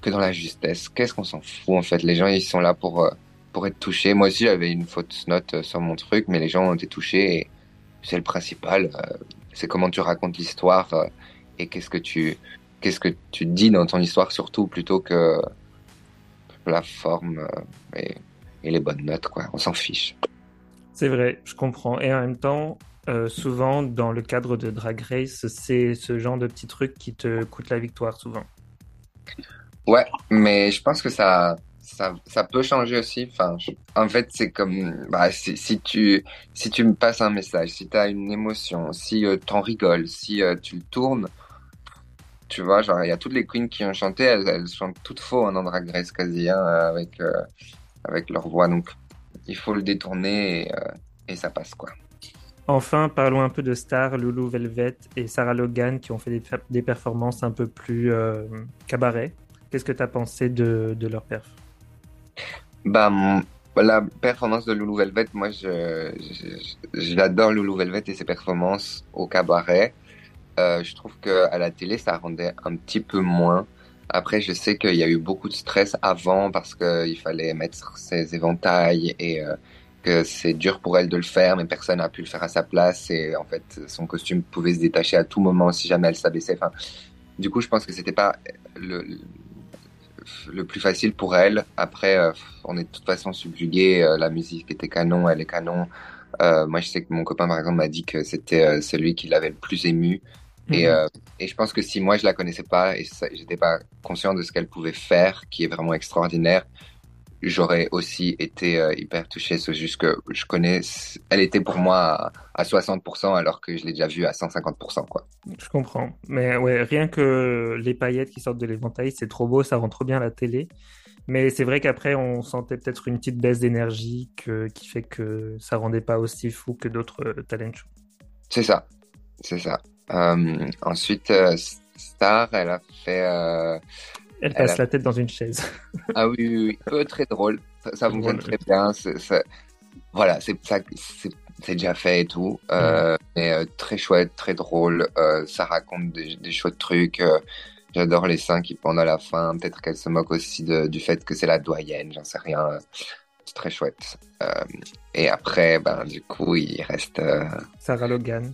que dans la justesse. Qu'est-ce qu'on s'en fout en fait? Les gens ils sont là pour, euh, pour être touchés. Moi aussi j'avais une faute note euh, sur mon truc, mais les gens ont été touchés c'est le principal. Euh, c'est comment tu racontes l'histoire et qu'est-ce que tu qu'est-ce que tu dis dans ton histoire surtout plutôt que la forme et, et les bonnes notes quoi. On s'en fiche. C'est vrai, je comprends. Et en même temps, euh, souvent, dans le cadre de Drag Race, c'est ce genre de petits trucs qui te coûtent la victoire, souvent. Ouais, mais je pense que ça, ça, peut changer aussi. En fait, c'est comme bah, si, tu, si tu me passes un message, si tu as une émotion, si euh, tu en rigoles, si euh, tu le tournes, tu vois, genre, il y a toutes les queens qui ont chanté, elles, chantent toutes faux hein, dans Drag Race quasi, hein, avec, avec leur voix. Donc, il faut le détourner et, et ça passe, quoi. Enfin, parlons un peu de stars, Lulu Velvet et Sarah Logan qui ont fait des, performances un peu plus euh, cabaret. Qu'est-ce que tu as pensé de, de leur perf? Bah, La performance de Lulu Velvet, moi j'adore Lulu Velvet et ses performances au cabaret. Euh, je trouve qu'à la télé, ça rendait un petit peu moins. Après, je sais qu'il y a eu beaucoup de stress avant parce qu'il fallait mettre ses éventails et euh, que c'est dur pour elle de le faire, mais personne n'a pu le faire à sa place. Et en fait, son costume pouvait se détacher à tout moment si jamais elle s'abaissait. Enfin, du coup, je pense que c'était pas le, le plus facile pour elle. Après, euh, on est de toute façon subjugué. Euh, la musique était canon, elle est canon. Euh, moi, je sais que mon copain, par exemple, m'a dit que c'était celui qui l'avait le plus ému. Et, mhm. et, je pense que si moi je la connaissais pas et j'étais pas conscient de ce qu'elle pouvait faire, qui est vraiment extraordinaire, j'aurais aussi été euh, hyper touché. C'est juste que je connais, elle était pour moi à, 60% alors que je l'ai déjà vue à 150%. Quoi. Je comprends. Mais ouais, rien que les paillettes qui sortent de l'éventail, c'est trop beau, ça rend trop bien la télé. Mais c'est vrai qu'après, on sentait peut-être une petite baisse d'énergie qui fait que ça rendait pas aussi fou que d'autres euh, talent shows. C'est ça, c'est ça. Euh, ensuite, Star, elle a fait elle passe la tête dans une chaise. ah oui, oui, oui. très drôle. Ça, fonctionne très bien. Voilà, c'est déjà fait et tout. Euh, mais euh, très chouette, très drôle. Euh, ça raconte des, des chouettes trucs. J'adore les seins qui pendent à la fin. Peut-être qu'elle se moque aussi du fait que c'est la doyenne, j'en sais rien. C'est très chouette. et après, ben, du coup, il reste. Sarah Logan.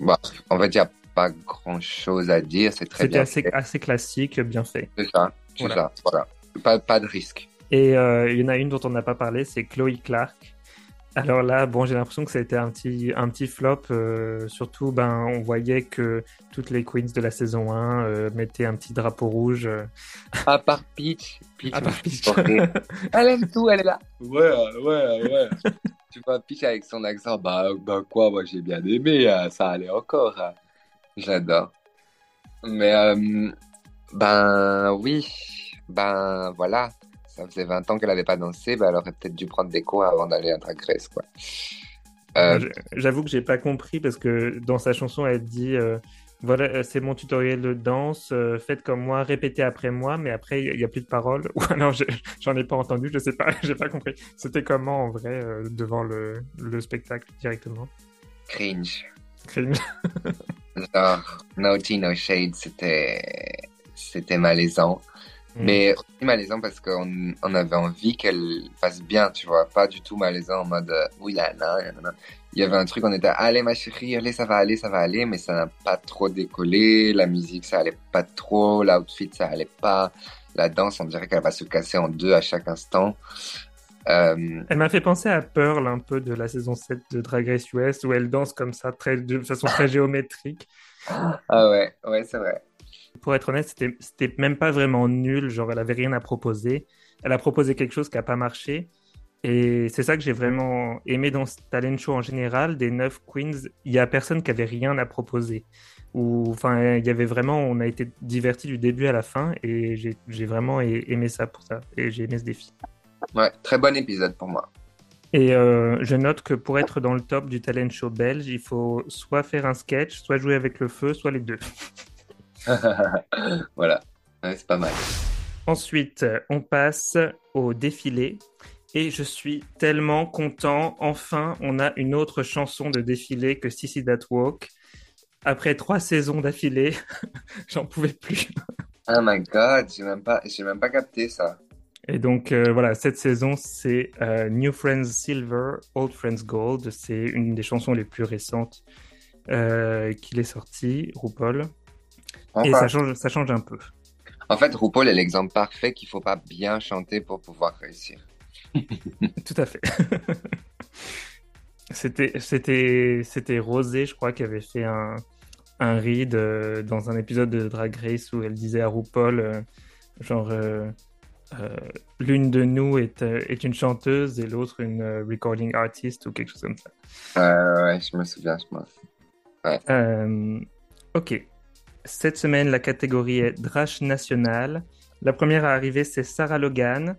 Bah, en fait, il y a pas grand chose à dire. C'est très C'était assez, assez, classique, bien fait. C'est ça, c'est ça, voilà. Pas, pas de risque. Et euh, il y en a une dont on n'a pas parlé, c'est Chloe Clark. Alors là, bon, j'ai l'impression que ça a été un petit, un petit flop. Euh, surtout, ben, on voyait que toutes les queens de la saison 1 euh, mettaient un petit drapeau rouge. À part Peach. Peach, à part Peach. elle aime tout, elle est là. Ouais, ouais, ouais. tu vois, Peach avec son accent, bah, bah quoi, moi j'ai bien aimé, ça allait encore. J'adore. Mais euh, ben oui, ben voilà, ça faisait 20 ans qu'elle n'avait pas dansé, ben, elle aurait peut-être dû prendre des cours avant d'aller à Drag Race, quoi. Euh, j'avoue que j'ai pas compris parce que dans sa chanson, elle dit euh, voilà, c'est mon tutoriel de danse, faites comme moi, répétez après moi, mais après il n'y a plus de paroles. Ou alors j'en ai pas entendu, je sais pas, j'ai pas compris. C'était comment en vrai devant le, le spectacle directement? Cringe. Cringe. Genre, No Tea, No Shade, c'était, c'était malaisant. Mm. Mais aussi malaisant parce qu'on on avait envie qu'elle fasse bien, tu vois. Pas du tout malaisant en mode, euh, oui, là, là, là, Il y avait un truc, on était, allez, ma chérie, allez, ça va aller, ça va aller, mais ça n'a pas trop décollé. La musique, ça allait pas trop. L'outfit, ça allait pas. La danse, on dirait qu'elle va se casser en deux à chaque instant. Euh, elle m'a fait penser à Pearl un peu de la saison 7 de Drag Race US où elle danse comme ça très, de façon très géométrique. Ah ouais, ouais, c'est vrai. Pour être honnête, c'était même pas vraiment nul, genre elle avait rien à proposer. Elle a proposé quelque chose qui a pas marché, Et c'est ça que j'ai vraiment aimé dans ce talent show en général. Des neuf queens, il y a personne qui avait rien à proposer. Ou enfin, il y avait vraiment, on a été divertis du début à la fin, et j'ai vraiment aimé ça pour ça. Et j'ai aimé ce défi. Ouais, très bon épisode pour moi. Et euh, je note que pour être dans le top du talent show belge, il faut soit faire un sketch, soit jouer avec le feu, soit les deux. voilà, c'est pas mal. Ensuite, on passe au défilé. Et je suis tellement content. Enfin, on a une autre chanson de défilé que Sissy That Walk. Après trois saisons d'affilée, j'en pouvais plus. oh my god, j'ai même pas, j'ai même pas capté ça. Et donc euh, voilà, cette saison, c'est euh, New Friends Silver, Old Friends Gold. C'est une des chansons les plus récentes euh, qu'il est sorti, RuPaul. Et ça change, ça change un peu. En fait, RuPaul est l'exemple parfait qu'il faut pas bien chanter pour pouvoir réussir. Tout à fait. c'était, c'était, c'était Rosé, je crois, qui avait fait un, un read dans un épisode de Drag Race où elle disait à RuPaul, genre l'une de nous est, euh, est, une chanteuse et l'autre une euh, recording artist ou quelque chose comme ça. Ouais, ouais, je me souviens, je pense. Ouais. ok. Cette semaine, la catégorie est Drash National. La première à arriver, c'est Sarah Logan.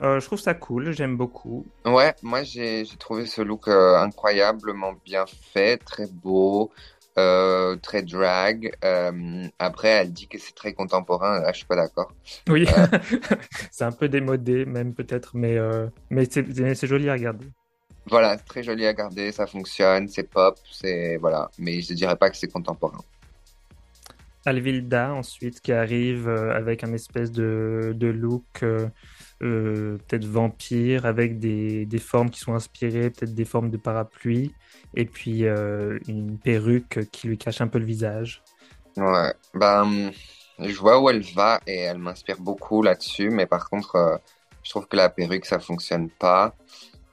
je trouve ça cool, j'aime beaucoup. Ouais, moi j'ai trouvé ce look incroyablement bien fait, très beau. Euh, très drag. Euh, après, elle dit que c'est très contemporain. Là, je suis pas d'accord. Oui, euh, c'est un peu démodé, même peut-être, mais, mais c'est joli à regarder. Voilà, c'est très joli à regarder, ça fonctionne, c'est pop, c'est voilà. Mais je dirais pas que c'est contemporain. Alvilda ensuite qui arrive avec un espèce de, de look peut-être vampire avec des, des, formes qui sont inspirées, peut-être des formes de parapluie et puis euh, une perruque qui lui cache un peu le visage. Ouais, ben, je vois où elle va et elle m'inspire beaucoup là-dessus, mais par contre, euh, je trouve que la perruque, ça fonctionne pas,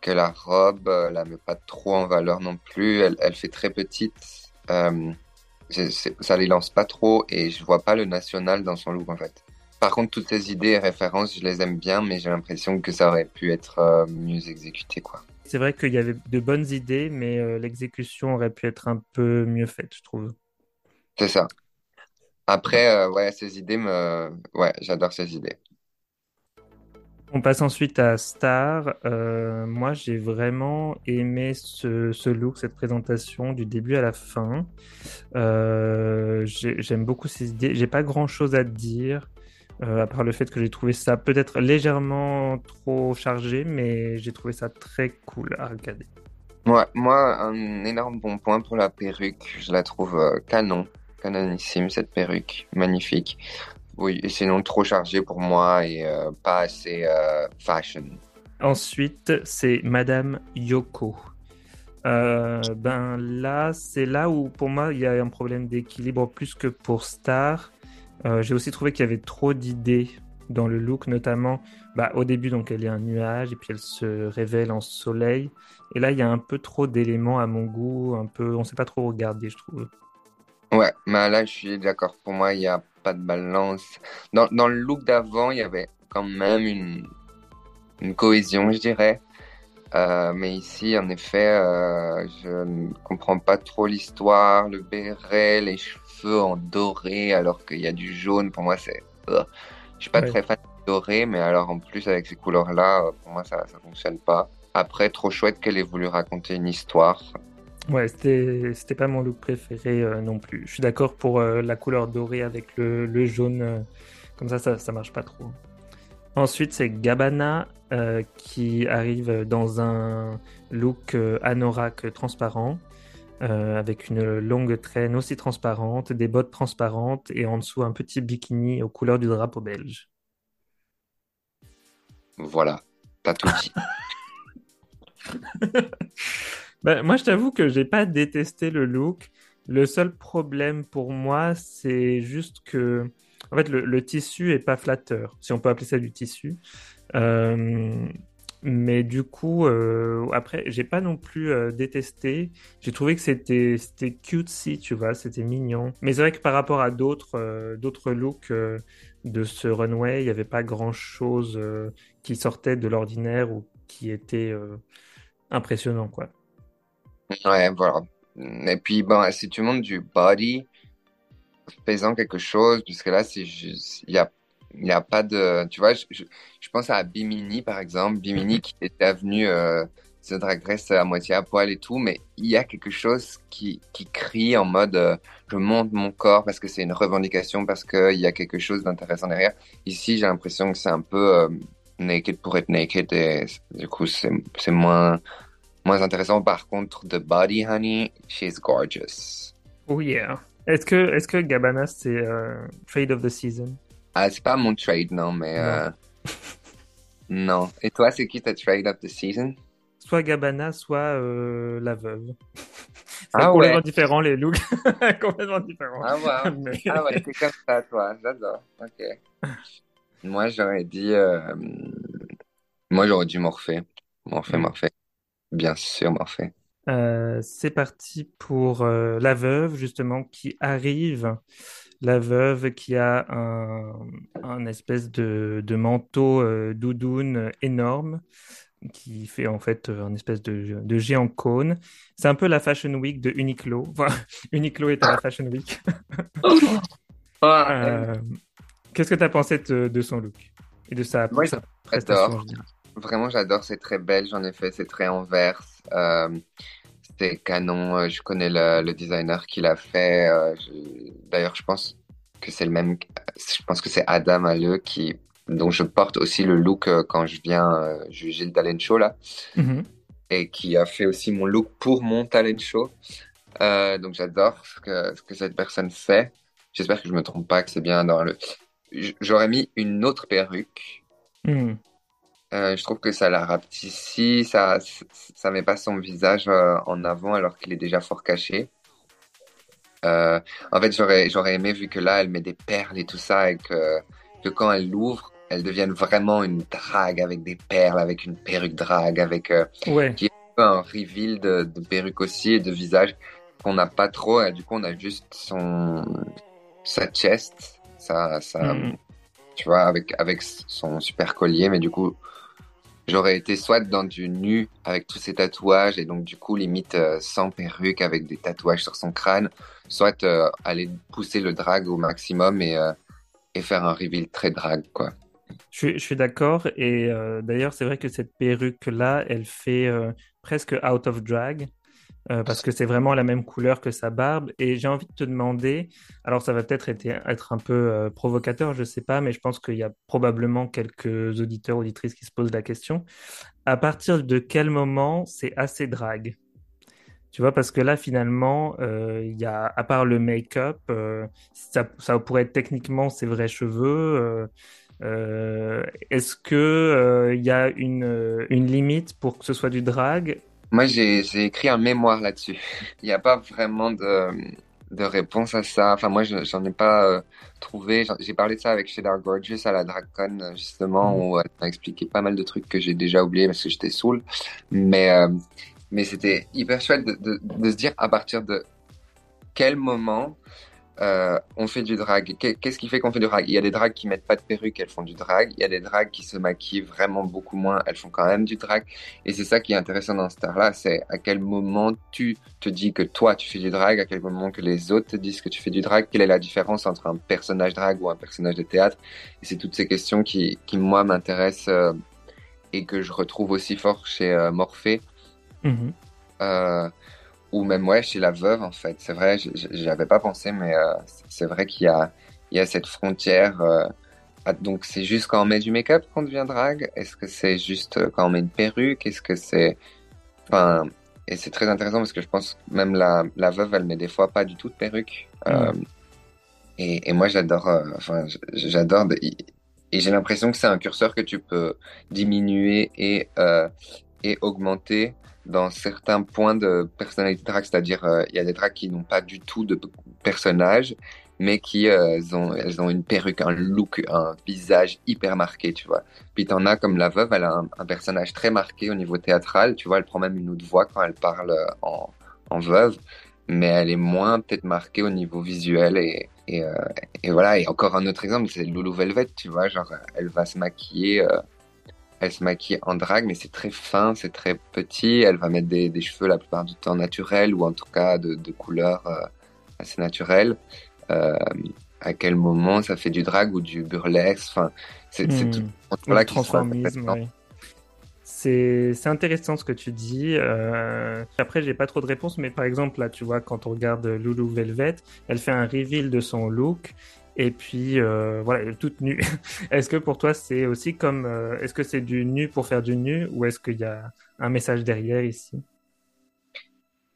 que la robe, euh, la met pas trop en valeur non plus, elle, elle fait très petite, euh, ça les lance pas trop et je vois pas le national dans son look en fait. Par contre, toutes ces idées et références, je les aime bien, mais j'ai l'impression que ça aurait pu être mieux exécuté, quoi. C'est vrai qu'il y avait de bonnes idées, mais euh, l'exécution aurait pu être un peu mieux faite, je trouve. C'est ça. Après, euh, ouais, ces idées me... Ouais, j'adore ces idées. On passe ensuite à Star. Euh, moi, j'ai vraiment aimé ce, look, cette présentation du début à la fin. J'aime beaucoup ces idées. J'ai pas grand chose à dire. Euh, à part le fait que j'ai trouvé ça peut-être légèrement trop chargé, mais j'ai trouvé ça très cool à regarder. Ouais, moi, un énorme bon point pour la perruque. Je la trouve euh, canon, canonissime cette perruque, magnifique. Oui, et sinon trop chargé pour moi et euh, pas assez fashion. Ensuite, c'est Madame Yoko. ben là, c'est là où pour moi il y a un problème d'équilibre plus que pour Star. Euh, j'ai aussi trouvé qu'il y avait trop d'idées dans le look, notamment bah, au début, donc elle est un nuage et puis elle se révèle en soleil. Et là, il y a un peu trop d'éléments à mon goût, un peu, on sait pas trop regarder, je trouve. Ouais, mais là, je suis d'accord. Pour moi, il n'y a pas de balance. Dans, le look d'avant, il y avait quand même une, une cohésion, je dirais. Euh, mais ici, en effet, euh, je ne comprends pas trop l'histoire, le béret, les cheveux en doré, alors qu'il y a du jaune. Pour moi, c'est. Je je suis pas très fan de doré, mais alors en plus avec ces couleurs-là, pour moi, ça, ça fonctionne pas. Après, trop chouette qu'elle ait voulu raconter une histoire. Ouais, c'était, pas mon look préféré euh, non plus. Je suis d'accord pour la couleur dorée avec le, le jaune. comme ça, ça, ça marche pas trop. Ensuite, c'est Gabana euh, qui arrive dans un look euh, anorak transparent. Euh, avec une longue traîne aussi transparente, des bottes transparentes et en dessous un petit bikini aux couleurs du drapeau belge. Voilà, t'as tout dit. ben, moi, je t'avoue que j'ai pas détesté le look. Le seul problème pour moi, c'est juste que en fait, le, tissu est pas flatteur, si on peut appeler ça du tissu. Euh, mais du coup, euh, après, j'ai pas non plus euh, détesté. J'ai trouvé que c'était c'était cutesy, tu vois, c'était mignon. Mais c'est vrai que par rapport à d'autres d'autres looks de ce runway, il n'y avait pas grand chose qui sortait de l'ordinaire ou qui était impressionnant, quoi. Ouais, voilà. Et puis, bon, si tu montes du body, faisant quelque chose, puisque là, il y a, il y a pas de, tu vois, je, je, pense à Bimini, par exemple, Bimini qui était venu euh, se Drag Race à moitié à poil et tout, mais il y a quelque chose qui, qui crie en mode, euh, je monte mon corps parce que c'est une revendication, parce qu'il y a quelque chose d'intéressant derrière. Ici, j'ai l'impression que c'est un peu euh, naked pour être naked et du coup, c'est, moins, moins intéressant. Par contre, The Body Honey, she's gorgeous. Oh yeah. Est-ce que, est-ce que Gabana, c'est euh, Trade of the Season? Ah, c'est pas mon trade, non, mais. Non. Euh... non. Et toi, c'est qui ta Trade of the Season? Soit Gabana, soit euh, La Veuve. ah complètement ouais. différent, les looks. complètement différent. Ah ouais, mais... ah ouais c'est comme ça, toi. J'adore. Ok. Moi, j'aurais dit. Euh... Moi, j'aurais dit Morphée. Morphée, mm. Morphée. Bien sûr, Morphée. Euh, c'est parti pour euh, la veuve, justement, qui arrive. La veuve qui a un, un espèce de, de manteau euh, doudoune énorme qui fait en fait un espèce de, de géant cône. C'est un peu la Fashion Week de Uniqlo. Enfin, Uniqlo est à la Fashion Week. Qu'est-ce que tu as pensé de, de, son look et de sa, Moi, sa prestation Vraiment, j'adore. C'est très belge, en effet. C'est très envers. Euh, c'est canon. Je connais le, le designer qui l'a fait. Euh, D'ailleurs, je pense que c'est le même. Je pense que c'est Adam Halleux qui, dont je porte aussi le look euh, quand je viens euh, juger le talent show là, mm -hmm. et qui a fait aussi mon look pour mon talent show. Euh, donc j'adore ce que, ce que cette personne fait. J'espère que je me trompe pas, que c'est bien dans le. J'aurais mis une autre perruque. Mm. Euh, je trouve que ça la rapetissit, ça, ça met pas son visage euh, en avant alors qu'il est déjà fort caché. Euh, en fait, j'aurais, j'aurais aimé vu que là, elle met des perles et tout ça et que, que quand elle l'ouvre, elle devienne vraiment une drague avec des perles, avec une perruque drague, avec ouais. qui est un reveal de, de perruque aussi et de visage qu'on n'a pas trop. Et du coup, on a juste son sa chest, sa, sa Mm. tu vois, avec avec son super collier, mais du coup j'aurais été soit dans du nu avec tous ses tatouages et donc du coup limite euh, sans perruque avec des tatouages sur son crâne, soit euh, aller pousser le drag au maximum et, euh, et faire un reveal très drag quoi. Je suis, d'accord et d'ailleurs c'est vrai que cette perruque là elle fait presque out of drag. Euh, parce que c'est vraiment la même couleur que sa barbe. Et j'ai envie de te demander, alors ça va peut-être être, être, un peu euh, provocateur, je sais pas, mais je pense qu'il y a probablement quelques auditeurs, auditrices qui se posent la question. À partir de quel moment c'est assez drague tu vois, parce que là, finalement, euh, y a, à part le make-up, ça, pourrait être techniquement ses vrais cheveux. Est-ce que il y a une, une limite pour que ce soit du drag? Moi, j'ai écrit un mémoire là-dessus. Il n'y a pas vraiment de, de réponse à ça. Enfin, moi, j'en ai pas euh, trouvé. J'ai parlé de ça avec Shedar Gorgeous à la DragCon, justement, mmh. où elle m'a expliqué pas mal de trucs que j'ai déjà oubliés parce que j'étais saoul. Mais, euh, mais c'était hyper chouette de, de, de, se dire à partir de quel moment euh, on fait du drag. Qu'est-ce qui fait qu'on fait du drag? Il y a des drags qui mettent pas de perruque, elles font du drag. Il y a des drags qui se maquillent vraiment beaucoup moins, elles font quand même du drag. Et c'est ça qui est intéressant dans ce là c'est à quel moment tu te dis que toi tu fais du drag, à quel moment que les autres te disent que tu fais du drag, quelle est la différence entre un personnage drag ou un personnage de théâtre? Et c'est toutes ces questions qui, qui moi m'intéressent euh, et que je retrouve aussi fort chez euh, Morphée. Mm -hmm. euh, ou même ouais chez la veuve en fait. C'est vrai j'y avais pas pensé mais euh, c'est vrai qu'il y a il y a cette frontière euh, donc c'est juste quand on met du make-up qu'on devient drag est-ce que c'est juste quand on met une perruque? Est-ce que c'est enfin et c'est très intéressant parce que je pense même la, la veuve elle met des fois pas du tout de perruque mmh. euh, et, et, moi j'adore enfin j'adore et j'ai l'impression que c'est un curseur que tu peux diminuer et et augmenter dans certains points de personnalité drag, c'est-à-dire il euh, y a des drags qui n'ont pas du tout de personnage, mais qui euh, ont, elles ont une perruque, un look, un visage hyper marqué, tu vois. Puis t'en as comme la veuve, elle a un, personnage très marqué au niveau théâtral, tu vois, elle prend même une autre voix quand elle parle en, en veuve, mais elle est moins peut-être marquée au niveau visuel et, euh, et, voilà. Et encore un autre exemple, c'est Loulou Velvet, tu vois, genre elle va se maquiller elle se maquille en drague, mais c'est très fin, c'est très petit. Elle va mettre des, cheveux la plupart du temps naturels ou en tout cas de, de couleurs euh, assez naturelles. Euh, à quel moment ça fait du drag ou du burlesque? Enfin, c'est hmm. tout. Voilà, transformisme. Oui. C'est intéressant ce que tu dis. Euh... Après, j'ai pas trop de réponses, mais par exemple, là, tu vois, quand on regarde Lulu Velvet, elle fait un reveal de son look et puis euh, voilà, toute nue. est-ce que pour toi c'est aussi comme, euh, est-ce que c'est du nu pour faire du nu ou est-ce qu'il y a un message derrière ici?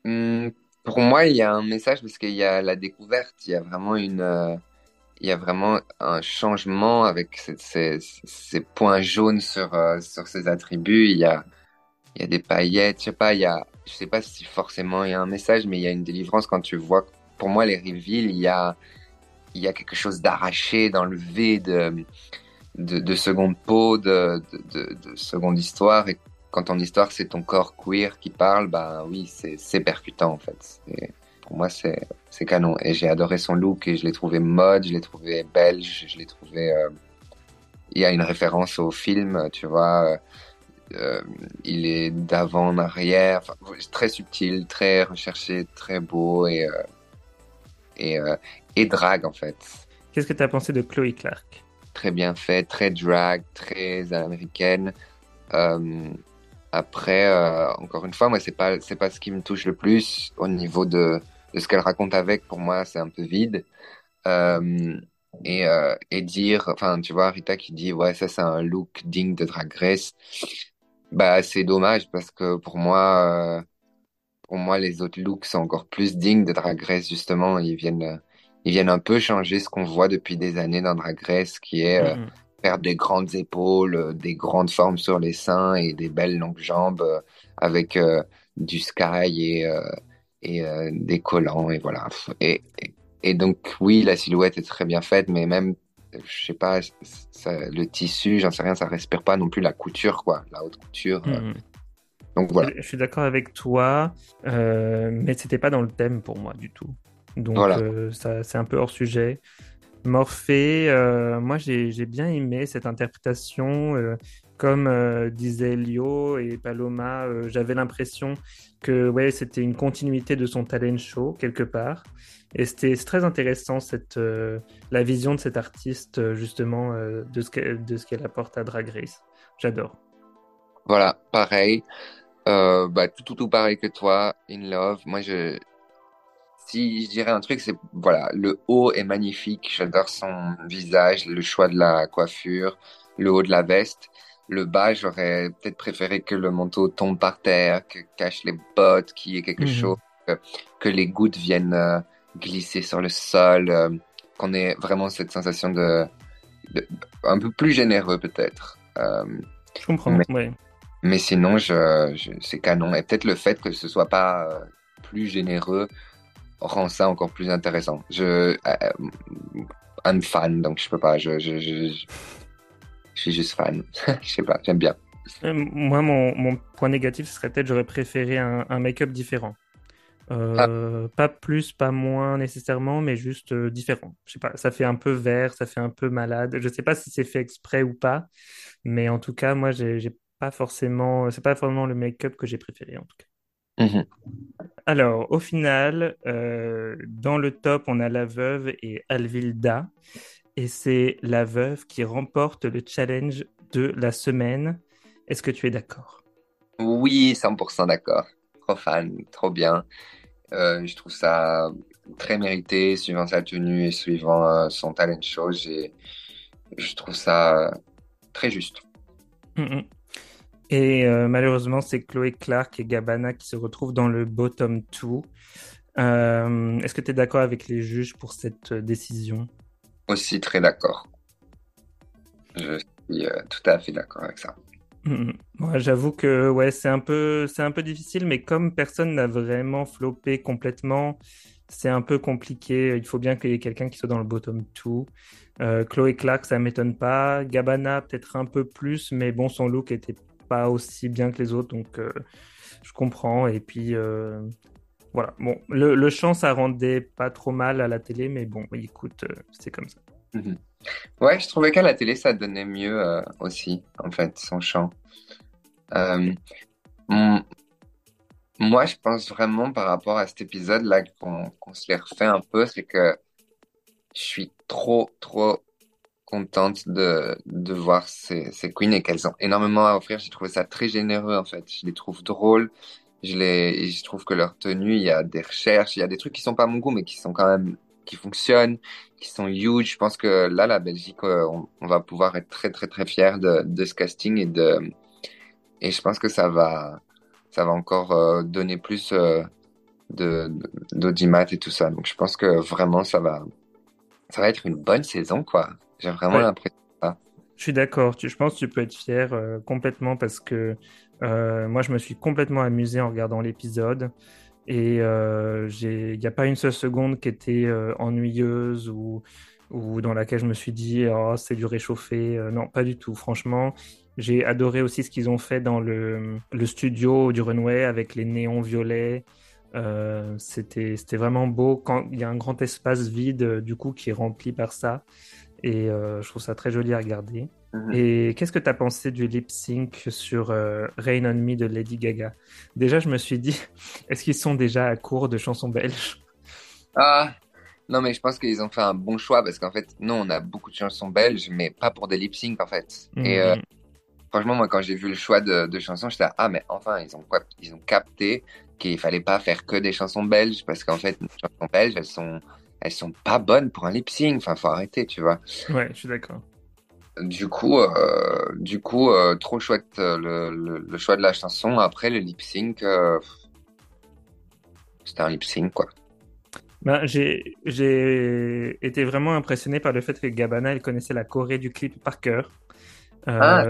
Hmm, Pour moi, il y a un message parce qu'il y a la découverte, il y a vraiment une, euh, il y a vraiment un changement avec ces, ces, points jaunes sur sur ses attributs. Il y a il y a des paillettes, je sais pas, il y a, je sais pas si forcément il y a un message, mais il y a une délivrance quand tu vois. Pour moi, les reveals, il y a il y a quelque chose d'arraché, d'enlevé, de, de, de seconde peau, de, de, de, seconde histoire. Et quand ton histoire, c'est ton corps queer qui parle, bah oui, c'est percutant en fait. pour moi, c'est canon. Et j'ai adoré son look et je l'ai trouvé mode, je l'ai trouvé belge, je l'ai trouvé. Euh... Il y a une référence au film, tu vois. Euh, il est d'avant en arrière, très subtil, très recherché, très beau et, euh, euh, et drag en fait. Qu'est-ce que tu as pensé de Chloe Clark? Très bien fait, très drag, très américaine. Euh, après, euh, encore une fois, moi c'est pas c'est pas ce qui me touche le plus au niveau de, de ce qu'elle raconte avec. Pour moi, c'est un peu vide. Euh, et, euh, et dire, enfin, tu vois, Rita qui dit, ouais, ça c'est un look digne de Drag Race. Bah, c'est dommage parce que pour moi, pour moi, les autres looks sont encore plus dignes de Drag Race justement. Ils viennent ils viennent un peu changer ce qu'on voit depuis des années dans Drag Race, qui est euh, mm-hmm. faire des grandes épaules, euh, des grandes formes sur les seins et des belles longues jambes euh, avec du sky et, et des collants et voilà. Et, et, donc oui, la silhouette est très bien faite, mais même je sais pas, le tissu, j'en sais rien, ça respire pas non plus la couture quoi, la haute couture. Mm-hmm. Donc voilà. Je suis d'accord avec toi, mais c'était pas dans le thème pour moi du tout. Donc euh, ça, c'est un peu hors sujet. Morphée, euh, moi j'ai, bien aimé cette interprétation. Euh, comme disait Lio et Paloma, j'avais l'impression que ouais, c'était une continuité de son talent show quelque part. Et c'était très intéressant cette, la vision de cet artiste justement de, ce qu'elle, apporte à Drag Race. J'adore. Voilà, pareil. bah, tout, tout, tout pareil que toi, In Love. Moi, je, si je dirais un truc, c'est voilà, le haut est magnifique. J'adore son visage, le choix de la coiffure, le haut de la veste. Le bas, j'aurais peut-être préféré que le manteau tombe par terre, que cache les bottes, qu'il y ait quelque mhm. chose, que, les gouttes viennent euh, glisser sur le sol, euh, qu'on ait vraiment cette sensation de, un peu plus généreux peut-être. Euh, je comprends. Mais, mais sinon, je, je c'est canon. Et peut-être le fait que ce soit pas plus généreux rend ça encore plus intéressant. Je euh, euh, un fan, donc je peux pas. Je, je, je, je suis juste fan. je sais pas, j'aime bien. Euh, moi, mon, mon, point négatif, ce serait peut-être j'aurais préféré un, un make-up différent. Euh, ah. Pas plus, pas moins nécessairement, mais juste différent. Je sais pas, ça fait un peu vert, ça fait un peu malade. Je sais pas si c'est fait exprès ou pas, mais en tout cas, moi, j'ai pas forcément, c'est pas forcément le make-up que j'ai préféré en tout cas. Mhm. Alors, au final, euh, dans le top, on a la veuve et Alvilda. Et c'est la veuve qui remporte le challenge de la semaine. Est-ce que tu es d'accord? Oui, 100% d'accord. Trop fan, trop bien. Euh, je trouve ça très mérité, suivant sa tenue et suivant euh, son talent show. Je trouve ça très juste. Mm, mm. Et euh, malheureusement, c'est Chloé Clark et Gabana qui se retrouvent dans le bottom 2. Euh, est-ce que tu es d'accord avec les juges pour cette euh, décision? Aussi très d'accord. Je suis tout à fait d'accord avec ça. Mm, mm. J'avoue que ouais, c'est un peu, un peu difficile, mais comme personne n'a vraiment floppé complètement, c'est un peu compliqué. Il faut bien qu'il y ait quelqu'un qui soit dans le bottom 2. Chloé Clark, ça m'étonne pas. Gabana, peut-être un peu plus, mais bon, son look était pas aussi bien que les autres, donc euh, je comprends. Et puis euh, voilà, bon, le, chant ça rendait pas trop mal à la télé, mais bon, écoute, euh, c'est comme ça. Mhm. Ouais, je trouvais qu'à la télé, ça donnait mieux aussi, en fait, son chant. Moi, je pense vraiment par rapport à cet épisode-là qu'on se les refait un peu, c'est que je suis trop, trop contente de, de voir ces, ces queens et qu'elles ont énormément à offrir. J'ai trouvé ça très généreux, en fait. Je les trouve drôles. Je les, je trouve que leur tenue, il y a des recherches, il y a des trucs qui sont pas mon goût, mais qui sont quand même, qui fonctionnent, qui sont huge. Je pense que là, la Belgique, euh, on, va pouvoir être très, très, très fiers de, de ce casting et de, et je pense que ça va, ça va encore euh, donner plus euh, de- d'audimat et tout ça. Donc, je pense que vraiment, ça va, ça va être une bonne saison, quoi. J'ai vraiment Ouais, l'impression. je suis d'accord. Je pense que tu peux être fier euh, complètement parce que euh, moi, je me suis complètement amusé en regardant l'épisode et euh, il n'y a pas une seule seconde qui était ennuyeuse ou, ou dans laquelle je me suis dit, oh, c'est du réchauffé. Non, pas du tout. Franchement, j'ai adoré aussi ce qu'ils ont fait dans le, le studio du Runway avec les néons violets. Euh, c'était, c'était vraiment beau quand il y a un grand espace vide, euh, du coup, qui est rempli par ça. Et euh, je trouve ça très joli à regarder. Mhm. Et qu'est-ce que tu as pensé du lip sync sur euh, Rain on Me de Lady Gaga? Déjà, je me suis dit, est-ce qu'ils sont déjà à court de chansons belges? Ah, non, mais je pense qu'ils ont fait un bon choix parce qu'en fait, non, on a beaucoup de chansons belges, mais pas pour des lip sync, en fait. Et euh, franchement, moi, quand j'ai vu le choix de, de chansons, j'étais ah, mais enfin, ils ont quoi? Ils ont capté qu'il fallait pas faire que des chansons belges parce qu'en fait, les chansons belges, elles sont, elles sont pas bonnes pour un lip sync. Enfin, faut arrêter, tu vois. ouais, je suis d'accord. Du coup, euh, du coup, euh, trop chouette euh, le, le, le choix de la chanson. Après, le lip sync, euh, c'était un lip sync, quoi. Ben, j'ai, j'ai été vraiment impressionné par le fait que Gabbana, elle connaissait la choré du clip par cœur. Ah,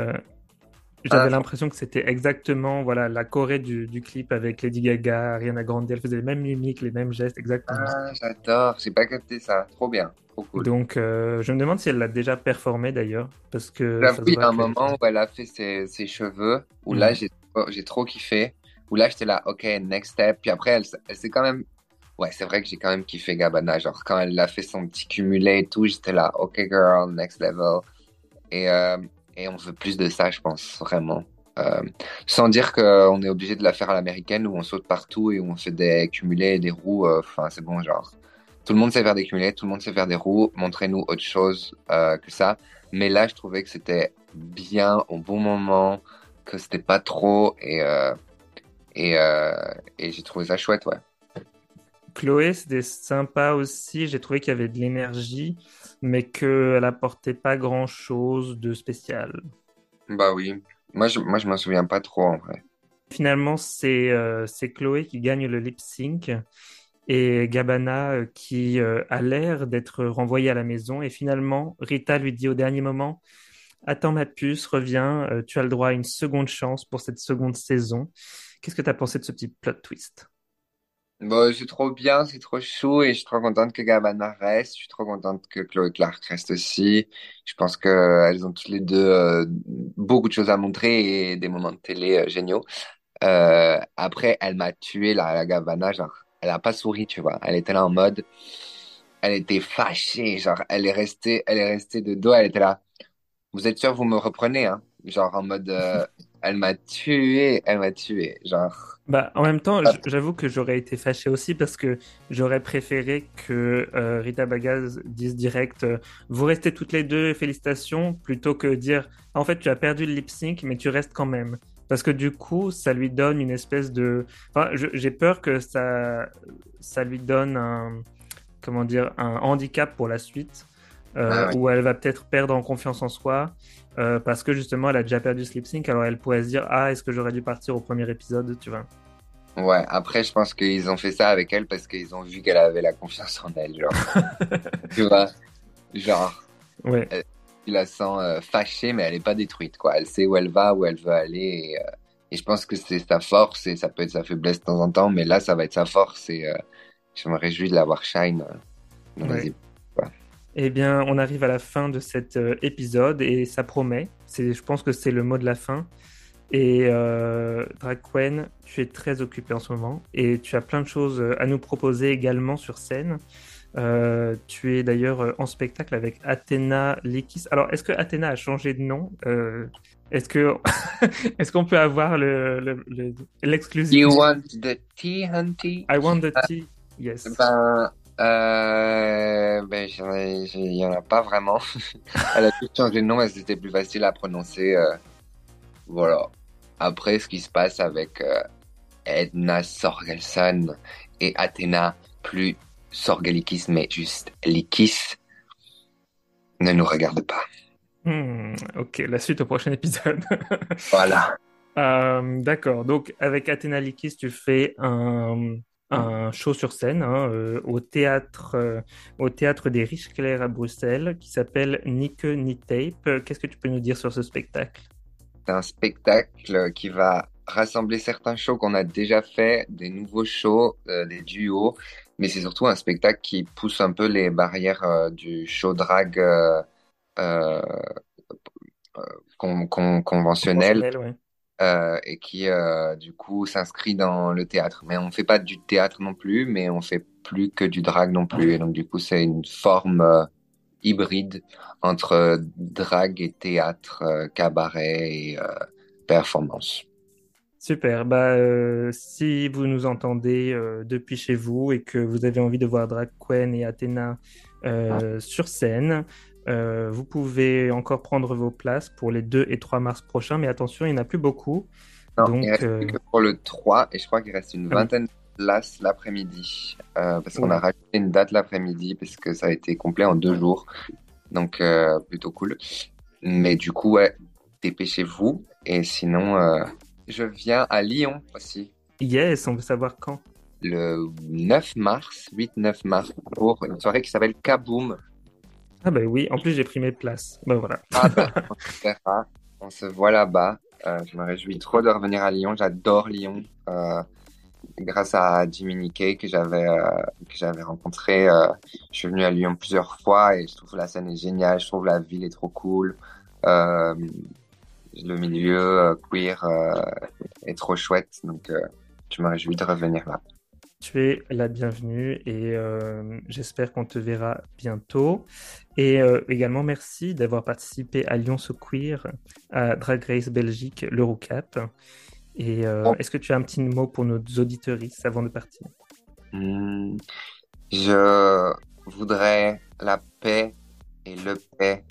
Euh, ah, j'avais l'impression que c'était exactement voilà, la choré du, du clip avec Lady Gaga, Ariana Grande. Elle faisait les mêmes mimiques, les mêmes gestes, exactement. ah, j'adore. J'ai pas capté ça. Trop bien. Trop cool. Donc, euh, je me demande si elle l'a déjà performé d'ailleurs, parce que voit a un moment où elle a fait ses, ses cheveux, où là, Mhm. j'ai trop- j'ai trop kiffé. Où là, j'étais là, OK, next step. Puis après, elle, elle s'est quand même. Ouais, c'est vrai que j'ai quand même kiffé Gabbana. Genre, quand elle a fait son petit cumulé et tout, j'étais là, OK, girl, next level. Et, euh, et on veut plus de ça, je pense, vraiment. Euh, sans dire qu'on est obligé de la faire à l'américaine où on saute partout et où on fait des cumulés et des roues. euh, Enfin, c'est bon, genre. Tout le monde sait faire des cumulés, tout le monde sait faire des roues. Montrez-nous autre chose euh, que ça. Mais là, je trouvais que c'était bien au bon moment, que c'était pas trop et, et, et j'ai trouvé ça chouette, ouais. Chloé, c'était sympa aussi. J'ai trouvé qu'il y avait de l'énergie, mais qu'elle apportait pas grand-chose de spécial. Bah oui. Moi, je, moi, je m'en souviens pas trop en vrai. Finalement, c'est euh, c'est Chloé qui gagne le lip sync et Gabbana euh, qui euh, a l'air d'être renvoyée à la maison. Et finalement, Rita lui dit au dernier moment, Attends ma puce, reviens, euh, tu as le droit à une seconde chance pour cette seconde saison. Qu'est-ce que tu as pensé de ce petit plot twist? Bon, c'est trop bien, c'est trop chou et je suis trop contente que Gabbana reste. Je suis trop contente que Chloé Clark reste aussi. Je pense que euh, elles ont toutes les deux euh, beaucoup de choses à montrer et des moments de télé euh, géniaux. Euh, après, elle m'a tué la, la genre, elle a pas souri, tu vois. Elle était là en mode, elle était fâchée, genre, elle est restée, elle est restée de dos, elle était là. Vous êtes sûr, vous me reprenez, hein? Genre en mode, elle m'a tué, elle m'a tué, genre. Bah, en même temps, j- j'avoue que j'aurais été fâché aussi parce que j'aurais préféré que euh, Rita Bagaz dise direct euh, Vous restez toutes les deux, félicitations, plutôt que dire En fait, tu as perdu le lip sync, mais tu restes quand même. Parce que du coup, ça lui donne une espèce de. Enfin, j'ai peur que ça, ça lui donne un, comment dire, un handicap pour la suite, Ah euh, ouais. où elle va peut-être perdre en confiance en soi, euh, parce que justement, elle a déjà perdu lip sync, alors elle pourrait se dire Ah, est-ce que j'aurais dû partir au premier épisode, tu vois. Ouais, après, je pense qu'ils ont fait ça avec elle parce qu'ils ont vu qu'elle avait la confiance en elle, genre. Tu vois? Genre, Ouais. elle- tu la sens euh, fâchée, mais elle est pas détruite, quoi. Elle sait où elle va, où elle veut aller. Et, euh, et je pense que c'est sa force et ça peut être sa faiblesse de temps en temps, mais là, ça va être sa force et je me réjouis de la voir shine les épisodes. Eh bien, on arrive à la fin de cet euh, épisode et ça promet. C'est, je pense que c'est le mot de la fin. Et euh, Dragquen, tu es très occupé en ce moment et tu as plein de choses euh, à nous proposer également sur scène. Euh, tu es d'ailleurs en spectacle avec Athéna Likis. Alors, est-ce que Athéna a changé de nom? Est-ce que est-ce qu'on peut avoir le l'exclusivité You want the tea, Hunty I want the tea. Yes. Ben, euh, ben, il y en a pas vraiment. elle a juste changé de nom, mais c'était plus facile à prononcer. Euh, voilà. Après, ce qui se passe avec euh, Edna Sorgelson et Athéna, plus Sorgelikis, mais juste Likis, ne nous regarde pas. Hmm, ok, la suite au prochain épisode. voilà. Euh, d'accord. Donc, avec Athéna Likis, tu fais un, un show sur scène hein, euh, au théâtre au théâtre des Riches Clairs à Bruxelles qui s'appelle Nique Ni Tape. Qu'est-ce que tu peux nous dire sur ce spectacle? C'est un spectacle qui va rassembler certains shows qu'on a déjà fait, des nouveaux shows, euh, des duos, mais c'est surtout un spectacle qui pousse un peu les barrières euh, du show drag euh, conventionnel, et qui du coup s'inscrit dans le théâtre. Mais on fait pas du théâtre non plus, mais on fait plus que du drag non plus, et donc du coup c'est une forme hybride entre drague et théâtre, euh, cabaret et euh, performance. Super. Bah, euh, si vous nous entendez depuis chez vous et que vous avez envie de voir Drag Queen et Athéna sur scène, vous pouvez encore prendre vos places pour les 2 et 3 mars prochains, mais attention, il n'y en a plus beaucoup. Donc, il reste plus que pour le 3 et je crois qu'il reste une ah vingtaine de places l'après-midi parce qu'on a rajouté une date l'après-midi parce que ça a été complet en deux jours. Donc, euh, plutôt cool. Mais du coup, ouais, dépêchez-vous. Et sinon, euh, je viens à Lyon aussi. Yes, on veut savoir quand. Le 9 mars, 8-9 mars, pour une soirée qui s'appelle Kaboom. Ah ben oui, en plus j'ai pris mes places. Ben voilà. Ah ben, on, se voit là-bas. Euh, je me réjouis trop de revenir à Lyon. J'adore Lyon grâce à Jimmy Kay que j'avais euh, que j'avais rencontré. Euh, je suis venu à Lyon plusieurs fois et je trouve la scène est géniale. Je trouve la ville est trop cool. Euh, le milieu queer est trop chouette. Donc, je me réjouis de revenir là. Tu es la bienvenue et j'espère qu'on te verra bientôt. Et également, merci d'avoir participé à Lyon So Queer, à Drag Race Belgique, l'Eurocap. Et euh, est-ce que tu as un petit mot pour nos auditeuristes avant de partir? Hmm, Je voudrais la paix et le paix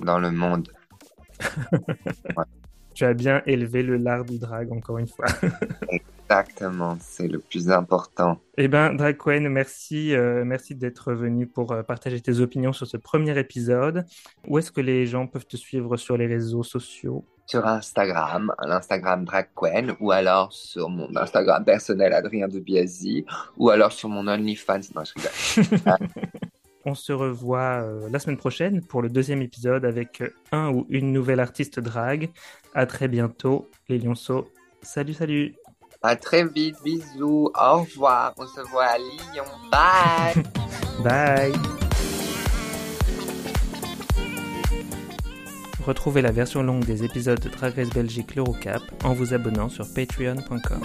dans le monde. Tu as bien élevé le lard du drag, encore une fois. Exactement, c'est le plus important. Eh bien, Drag Queen, merci, euh, merci d'être venu pour euh, partager tes opinions sur ce premier épisode. Où est-ce que les gens peuvent te suivre sur les réseaux sociaux? Sur Instagram, l'Instagram Drag Queen, ou alors sur mon Instagram personnel Adrien de Biasi, ou alors sur mon OnlyFans. Non, je On se revoit euh, la semaine prochaine pour le deuxième épisode avec un ou une nouvelle artiste drag. À très bientôt, les lionceaux. Salut, salut à très vite, bisous, au revoir, on se voit à Lyon, bye Bye Retrouvez la version longue des épisodes de Drag Race Belgique l'Eurocap en vous abonnant sur patreon.com.